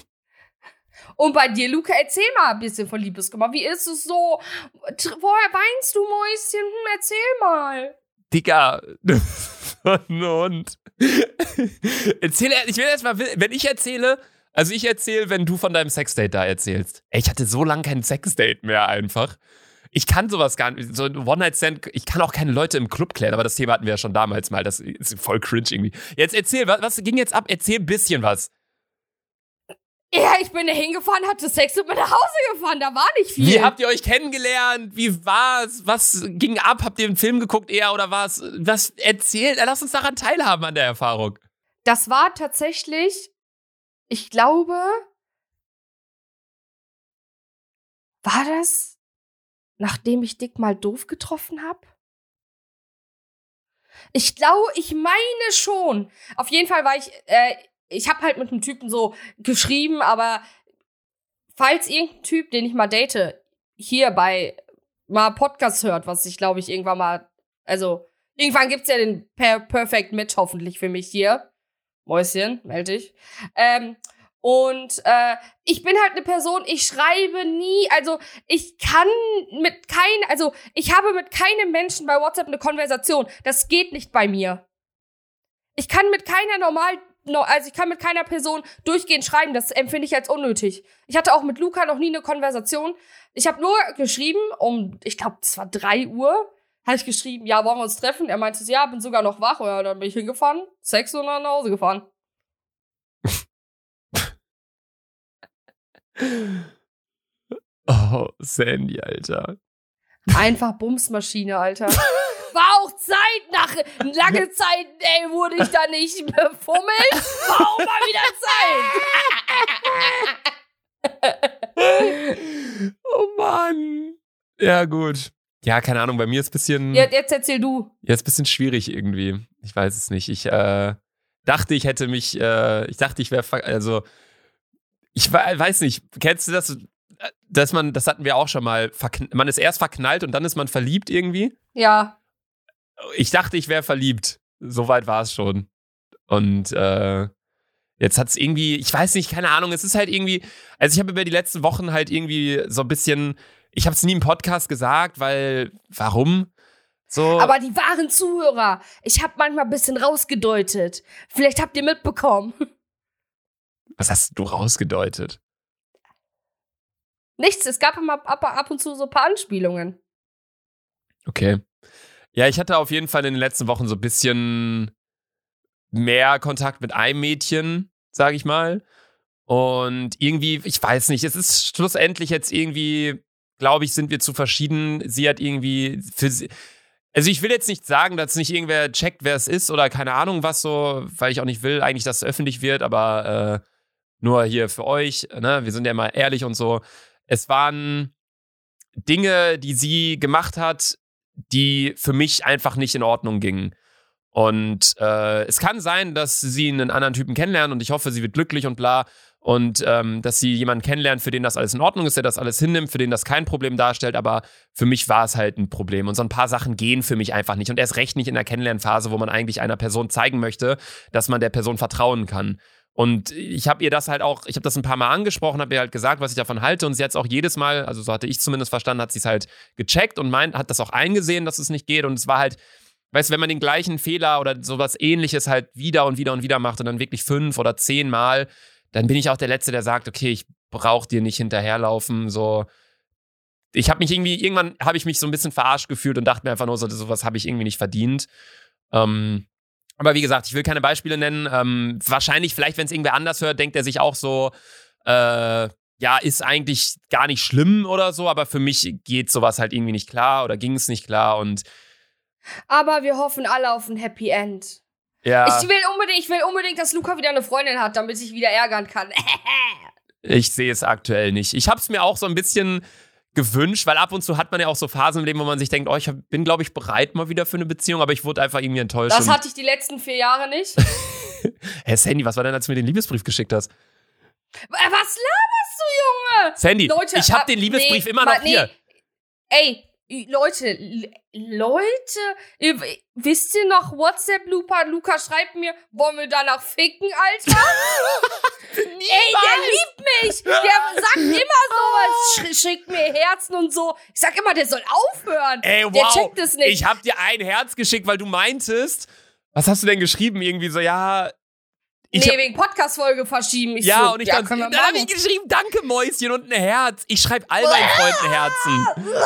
Und bei dir, Luca, erzähl mal ein bisschen von Liebeskummer. Wie ist es so? Woher weinst du, Mäuschen? Hm, erzähl mal. Digga, Hund. Erzähl, ich will erst mal, wenn ich erzähle, also ich erzähle, wenn du von deinem Sexdate da erzählst. Ey, ich hatte so lange kein Sexdate mehr einfach. Ich kann sowas gar nicht. So ein One-Night-Stand, ich kann auch keine Leute im Club klären, aber das Thema hatten wir ja schon damals mal. Das ist voll cringe irgendwie. Jetzt erzähl, was, was ging jetzt ab? Erzähl ein bisschen was. Ja, ich bin da hingefahren, hatte Sex und bin nach Hause gefahren. Da war nicht viel. Wie habt ihr euch kennengelernt? Wie war's? Was ging ab? Habt ihr einen Film geguckt eher oder was? Was erzählt? Lass uns daran teilhaben an der Erfahrung. Das war tatsächlich, ich glaube, war das, nachdem ich Dick mal doof getroffen habe? Ich glaube, ich meine schon. Auf jeden Fall war ich, äh, ich habe halt mit einem Typen so geschrieben, aber falls irgendein Typ, den ich mal date, hier bei mal Podcast hört, was ich glaube ich irgendwann mal, also irgendwann gibt's ja den per Perfect Match hoffentlich für mich hier. Mäuschen, melde dich. Ähm, und äh, ich bin halt eine Person, ich schreibe nie, also ich kann mit kein, also ich habe mit keinem Menschen bei WhatsApp eine Konversation. Das geht nicht bei mir. Ich kann mit keiner normal, also ich kann mit keiner Person durchgehend schreiben. Das empfinde ich als unnötig. Ich hatte auch mit Luca noch nie eine Konversation. Ich habe nur geschrieben um, ich glaube, es war drei Uhr. Habe ich geschrieben, ja, wollen wir uns treffen? Er meinte, ja, bin sogar noch wach. Ja, dann bin ich hingefahren, Sex und dann nach Hause gefahren. Oh, Sandy, Alter. Einfach Bumsmaschine, Alter. War auch Zeit, nach lange Zeit, ey, wurde ich da nicht befummelt. War auch mal wieder Zeit. oh Mann. Ja, gut. Ja, keine Ahnung, bei mir ist ein bisschen. Ja, jetzt erzähl du. Jetzt ein bisschen schwierig irgendwie. Ich weiß es nicht. Ich äh, dachte, ich hätte mich, äh, ich dachte, ich wäre, also ich weiß nicht, kennst du das, dass man, das hatten wir auch schon mal, man ist erst verknallt und dann ist man verliebt irgendwie? Ja. Ich dachte, ich wäre verliebt. Soweit war es schon. Und äh, jetzt hat es irgendwie, ich weiß nicht, keine Ahnung, es ist halt irgendwie, also ich habe über die letzten Wochen halt irgendwie so ein bisschen, ich habe es nie im Podcast gesagt, weil, warum? So. Aber die wahren Zuhörer, ich habe manchmal ein bisschen rausgedeutet. Vielleicht habt ihr mitbekommen. Was hast du rausgedeutet? Nichts, es gab immer ab, ab und zu so ein paar Anspielungen. Okay. Ja, ich hatte auf jeden Fall in den letzten Wochen so ein bisschen mehr Kontakt mit einem Mädchen, sag ich mal. Und irgendwie, ich weiß nicht, es ist schlussendlich jetzt irgendwie, glaube ich, sind wir zu verschieden. Sie hat irgendwie für sie. Also ich will jetzt nicht sagen, dass nicht irgendwer checkt, wer es ist oder keine Ahnung was so, weil ich auch nicht will eigentlich, dass es öffentlich wird, aber äh, nur hier für euch, ne? Wir sind ja immer ehrlich und so. Es waren Dinge, die sie gemacht hat, die für mich einfach nicht in Ordnung gingen. Und äh, es kann sein, dass sie einen anderen Typen kennenlernen und ich hoffe, sie wird glücklich und bla. Und ähm, dass sie jemanden kennenlernt, für den das alles in Ordnung ist, der das alles hinnimmt, für den das kein Problem darstellt. Aber für mich war es halt ein Problem. Und so ein paar Sachen gehen für mich einfach nicht. Und erst recht nicht in der Kennenlernphase, wo man eigentlich einer Person zeigen möchte, dass man der Person vertrauen kann. Und ich habe ihr das halt auch, ich habe das ein paar Mal angesprochen, habe ihr halt gesagt, was ich davon halte. Und sie hat es auch jedes Mal, also so hatte ich zumindest verstanden, hat sie es halt gecheckt und meint, hat das auch eingesehen, dass es nicht geht. Und es war halt, weißt du, wenn man den gleichen Fehler oder sowas ähnliches halt wieder und wieder und wieder macht und dann wirklich fünf oder zehn Mal, dann bin ich auch der Letzte, der sagt, okay, ich brauche dir nicht hinterherlaufen. So, ich habe mich irgendwie, irgendwann habe ich mich so ein bisschen verarscht gefühlt und dachte mir einfach nur so, sowas habe ich irgendwie nicht verdient. Ähm, aber wie gesagt, ich will keine Beispiele nennen. Ähm, wahrscheinlich, vielleicht, wenn es irgendwer anders hört, denkt er sich auch so, äh, ja, ist eigentlich gar nicht schlimm oder so, aber für mich geht sowas halt irgendwie nicht klar oder ging es nicht klar und. Aber wir hoffen alle auf ein Happy End. Ja. Ich will unbedingt, ich will unbedingt, dass Luca wieder eine Freundin hat, damit ich wieder ärgern kann. ich sehe es aktuell nicht. Ich habe es mir auch so ein bisschen gewünscht, weil ab und zu hat man ja auch so Phasen im Leben, wo man sich denkt, oh, ich bin, glaube ich, bereit mal wieder für eine Beziehung, aber ich wurde einfach irgendwie enttäuscht. Das hatte ich die letzten vier Jahre nicht. Hä, Sandy, was war denn, als du mir den Liebesbrief geschickt hast? Was laberst du, Junge? Sandy, Leute, ich habe den Liebesbrief nee, immer noch nee. hier. Ey, Leute, Leute, ihr, wisst ihr noch WhatsApp, Luca? Luca schreibt mir, wollen wir danach ficken, Alter? Ey, der liebt mich. Der sagt immer sowas, schickt mir Herzen und so. Ich sag immer, der soll aufhören. Ey, wow. Der checkt es nicht. Ich hab dir ein Herz geschickt, weil du meintest, was hast du denn geschrieben? Irgendwie so, ja, ich nee, wegen Podcast-Folge verschieben. Ich ja, so, und ich ja, dann, dann habe ich geschrieben, danke Mäuschen und ein Herz. Ich schreibe all meinen Freunden Herzen.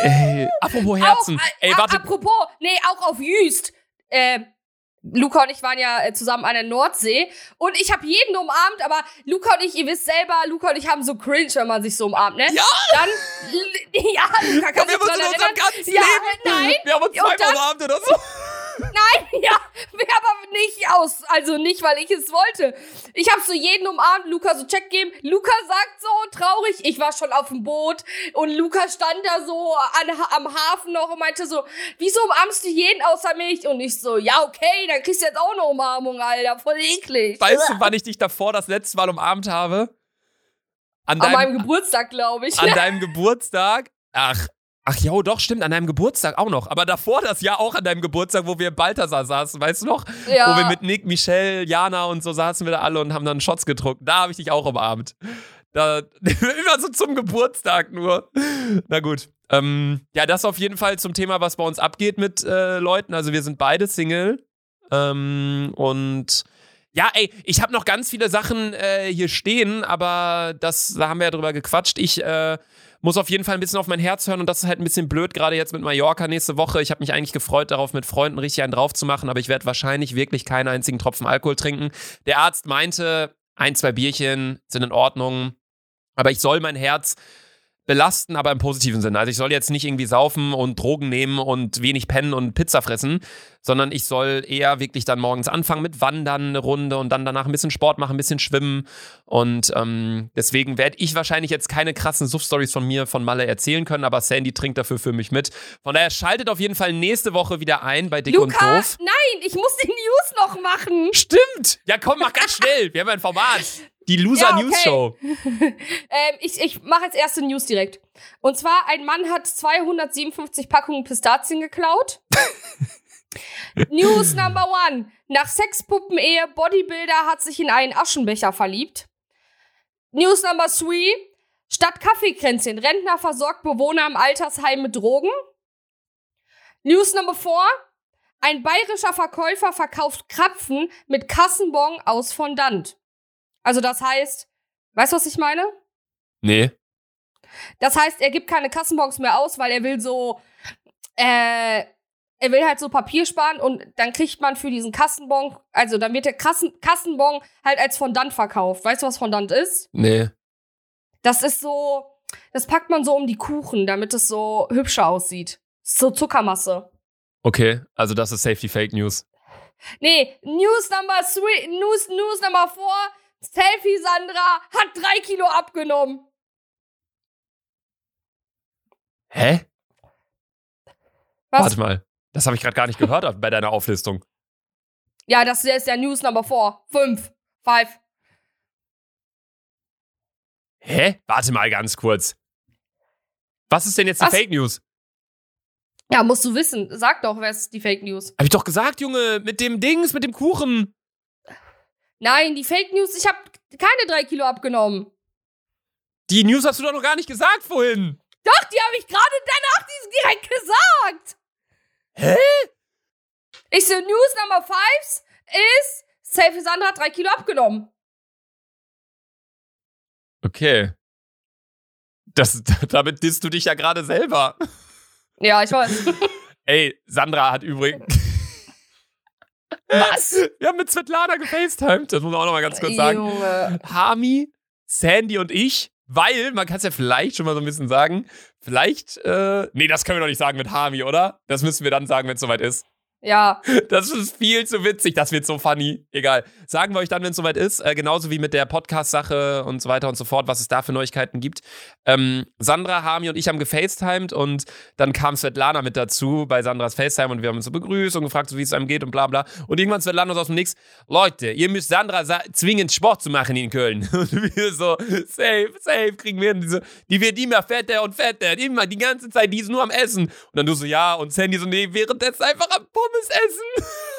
Ey, apropos Herzen. Auch, Ey, warte. Apropos, nee, auch auf Jüst. Äh, Luca und ich waren ja äh, zusammen an der Nordsee und ich habe jeden umarmt, aber Luca und ich, ihr wisst selber, Luca und ich haben so cringe, wenn man sich so umarmt, ne? Ja! Dann, ja, Luca kann Ja, wir sich haben uns dran in unserem erinnern. ganzen Ja, Leben. nein. Wir haben uns zweimal umarmt oder so. Nein, ja, wir aber nicht aus, also nicht, weil ich es wollte. Ich habe so jeden umarmt, Luca so Check geben. Luca sagt so traurig, ich war schon auf dem Boot und Luca stand da so an, am Hafen noch und meinte so, wieso umarmst du jeden außer mich? Und ich so, ja okay, dann kriegst du jetzt auch eine Umarmung, Alter, voll eklig. Weißt du, wann ich dich davor das letzte Mal umarmt habe? An An deinem, meinem Geburtstag, glaube ich. an deinem Geburtstag. Ach, ach jo, doch, stimmt, an deinem Geburtstag auch noch. Aber davor das Jahr auch an deinem Geburtstag, wo wir im Balthasar saßen, weißt du noch? ja. Wo wir mit Nick, Michelle, Jana und so saßen wir da alle und haben dann Shots gedruckt. Da habe ich dich auch umarmt. Da, immer so zum Geburtstag nur. Na gut. Ähm, ja, das auf jeden Fall zum Thema, was bei uns abgeht mit äh, Leuten. Also wir sind beide Single. Ähm, und ja, ey, ich habe noch ganz viele Sachen äh, hier stehen, aber das, da haben wir ja drüber gequatscht. Ich äh, muss auf jeden Fall ein bisschen auf mein Herz hören und das ist halt ein bisschen blöd, gerade jetzt mit Mallorca nächste Woche. Ich habe mich eigentlich gefreut darauf, mit Freunden richtig einen drauf zu machen, aber ich werde wahrscheinlich wirklich keinen einzigen Tropfen Alkohol trinken. Der Arzt meinte, ein, zwei Bierchen sind in Ordnung, aber ich soll mein Herz belasten, aber im positiven Sinne. Also ich soll jetzt nicht irgendwie saufen und Drogen nehmen und wenig pennen und Pizza fressen, sondern ich soll eher wirklich dann morgens anfangen mit Wandern eine Runde und dann danach ein bisschen Sport machen, ein bisschen schwimmen. Und ähm, deswegen werde ich wahrscheinlich jetzt keine krassen Suff-Stories von mir, von Malle erzählen können, aber Sandy trinkt dafür für mich mit. Von daher schaltet auf jeden Fall nächste Woche wieder ein bei Dick und Luca, Doof. nein, ich muss die News noch machen. Stimmt! Ja, komm, mach ganz schnell. Wir haben ein Format. Die Loser Ja, okay. News Show. Ähm, ich ich mache jetzt erste News direkt. Und zwar, ein Mann hat 257 Packungen Pistazien geklaut. News number one. Nach Sexpuppen-Ehe, Bodybuilder hat sich in einen Aschenbecher verliebt. News number three. Statt Kaffeekränzchen, Rentner versorgt Bewohner im Altersheim mit Drogen. News number four. Ein bayerischer Verkäufer verkauft Krapfen mit Kassenbon aus Fondant. Also das heißt, weißt du, was ich meine? Nee. Das heißt, er gibt keine Kassenbons mehr aus, weil er will so, äh, er will halt so Papier sparen und dann kriegt man für diesen Kassenbon, also dann wird der Kassen, Kassenbon halt als Fondant verkauft. Weißt du, was Fondant ist? Nee. Das ist so, das packt man so um die Kuchen, damit es so hübscher aussieht. So Zuckermasse. Okay, also das ist Safety Fake News. Nee, News number three, News, News number four, Selfie Sandra hat drei Kilo abgenommen. Hä? Was? Warte mal. Das habe ich gerade gar nicht gehört bei deiner Auflistung. Ja, das ist ja News number four. Fünf. Five. Hä? Warte mal ganz kurz. Was ist denn jetzt die Was? Fake News? Ja, musst du wissen. Sag doch, wer ist die Fake News? Hab ich doch gesagt, Junge, mit dem Dings, mit dem Kuchen. Nein, die Fake News, ich habe keine drei Kilo abgenommen. Die News hast du doch noch gar nicht gesagt vorhin. Doch, die habe ich gerade danach direkt gesagt. Hä? Ich so, News Number five ist, Selfie Sandra hat drei Kilo abgenommen. Okay. Das, damit disst du dich ja gerade selber. Ja, ich weiß. Ey, Sandra hat übrigens. Was? Wir haben mit Svetlana gefacetimed. Das muss man auch noch mal ganz kurz sagen. Junge. Hami, Sandy und ich, weil, man kann es ja vielleicht schon mal so ein bisschen sagen, vielleicht, äh, nee, das können wir doch nicht sagen mit Hami, oder? Das müssen wir dann sagen, wenn es soweit ist. Ja, Das ist viel zu witzig, das wird so funny. Egal. Sagen wir euch dann, wenn es soweit ist, äh, genauso wie mit der Podcast-Sache und so weiter und so fort, was es da für Neuigkeiten gibt. Ähm, Sandra, Hami und ich haben gefacetimed und dann kam Svetlana mit dazu bei Sandras Facetime und wir haben uns so begrüßt und gefragt, so wie es einem geht und bla bla. Und irgendwann Svetlana so aus dem Nix, Leute, ihr müsst Sandra sa- zwingen, Sport zu machen in Köln. Und wir so, safe, safe, kriegen wir hin. Die, wird immer fetter und fetter, immer die ganze Zeit, die ist nur am Essen. Und dann du so, ja, und Sandy so, nee, währenddessen einfach am Pommes essen.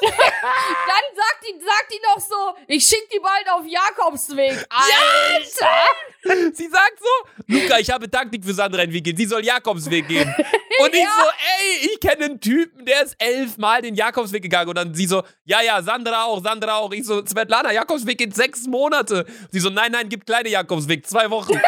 dann sagt die, sagt die noch so, ich schick die bald auf Jakobsweg. Alter! Sie sagt so, Luca, ich habe Taktik für Sandra entwickelt. Sie soll Jakobsweg gehen. Und ich Ja. so, ey, ich kenne einen Typen, der ist elfmal den Jakobsweg gegangen. Und dann sie so, ja, ja, Sandra auch, Sandra auch. Ich so, Svetlana, Jakobsweg geht sechs Monate. Sie so, nein, nein, gibt kleine Jakobsweg, zwei Wochen.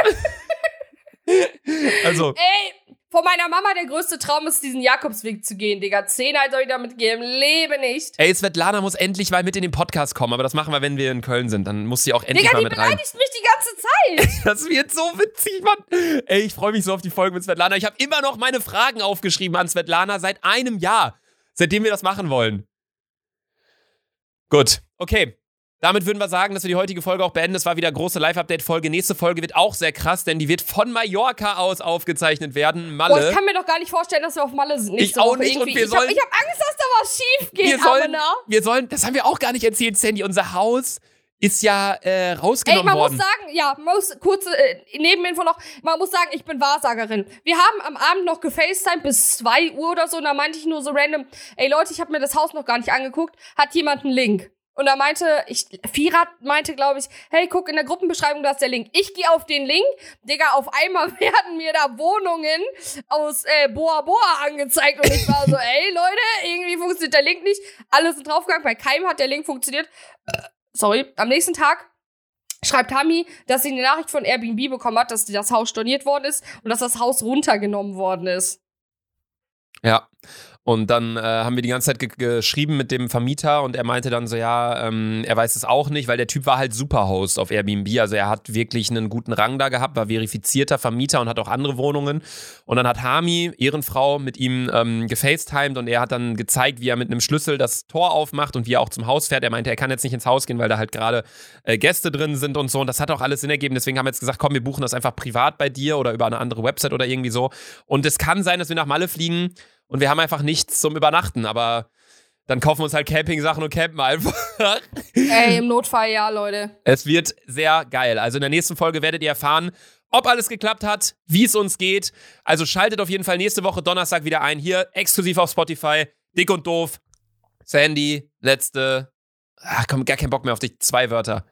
also, Ey, von meiner Mama der größte Traum ist, diesen Jakobsweg zu gehen, Digga. Zehnheit soll ich damit geben. Lebe nicht. Ey, Svetlana muss endlich mal mit in den Podcast kommen, aber das machen wir, wenn wir in Köln sind. Dann muss sie auch endlich Digga, mal die mit rein. beleidigt mich die ganze Zeit. Das wird so witzig, Mann. Ey, ich freue mich so auf die Folge mit Svetlana. Ich habe immer noch meine Fragen aufgeschrieben an Svetlana seit einem Jahr, seitdem wir das machen wollen. Gut, okay. Damit würden wir sagen, dass wir die heutige Folge auch beenden. Es war wieder eine große Live-Update-Folge. Nächste Folge wird auch sehr krass, denn die wird von Mallorca aus aufgezeichnet werden. Malle. Boah, ich kann mir doch gar nicht vorstellen, dass wir auf Malle sind. Ich auch nicht, und wir ich hab, sollen- ich hab Angst, dass da was schief geht, wir sollen, wir sollen, das haben wir auch gar nicht erzählt, Sandy. Unser Haus ist ja äh, Ey, rausgenommen man worden. muss sagen, ja, muss kurze äh, Nebeninfo noch, man muss sagen, ich bin Wahrsagerin. Wir haben am Abend noch gefacetimed bis 2 Uhr oder so und da meinte ich nur so random, ey Leute, ich habe mir das Haus noch gar nicht angeguckt, hat jemand einen Link? Und da meinte, ich, Firat meinte, glaube ich, hey, guck in der Gruppenbeschreibung, da ist der Link. Ich gehe auf den Link, Digga, auf einmal werden mir da Wohnungen aus äh, Boa Boa angezeigt und ich war so, ey Leute, irgendwie funktioniert der Link nicht. Alle sind draufgegangen, bei keinem hat der Link funktioniert. Äh, sorry, am nächsten Tag schreibt Hami, dass sie eine Nachricht von Airbnb bekommen hat, dass das Haus storniert worden ist und dass das Haus runtergenommen worden ist. Ja. Und dann äh, haben wir die ganze Zeit ge geschrieben mit dem Vermieter und er meinte dann so, ja, ähm, er weiß es auch nicht, weil der Typ war halt Superhost auf Airbnb. Also er hat wirklich einen guten Rang da gehabt, war verifizierter Vermieter und hat auch andere Wohnungen. Und dann hat Hami, Ehrenfrau, mit ihm ähm, gefacetimed und er hat dann gezeigt, wie er mit einem Schlüssel das Tor aufmacht und wie er auch zum Haus fährt. Er meinte, er kann jetzt nicht ins Haus gehen, weil da halt gerade äh, Gäste drin sind und so. Und das hat auch alles Sinn ergeben. Deswegen haben wir jetzt gesagt, komm, wir buchen das einfach privat bei dir oder über eine andere Website oder irgendwie so. Und es kann sein, dass wir nach Malle fliegen und wir haben einfach nichts zum Übernachten, aber dann kaufen wir uns halt Campingsachen und campen einfach. Ey, im Notfall ja, Leute. Es wird sehr geil. Also in der nächsten Folge werdet ihr erfahren, ob alles geklappt hat, wie es uns geht. Also schaltet auf jeden Fall nächste Woche Donnerstag wieder ein. Hier exklusiv auf Spotify. Dick und doof. Sandy, letzte. Ach komm, gar keinen Bock mehr auf dich. Zwei Wörter.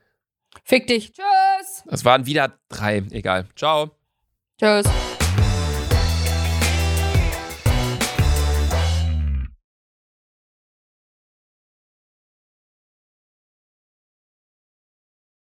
Fick dich. Tschüss. Das waren wieder drei. Egal. Ciao. Tschüss.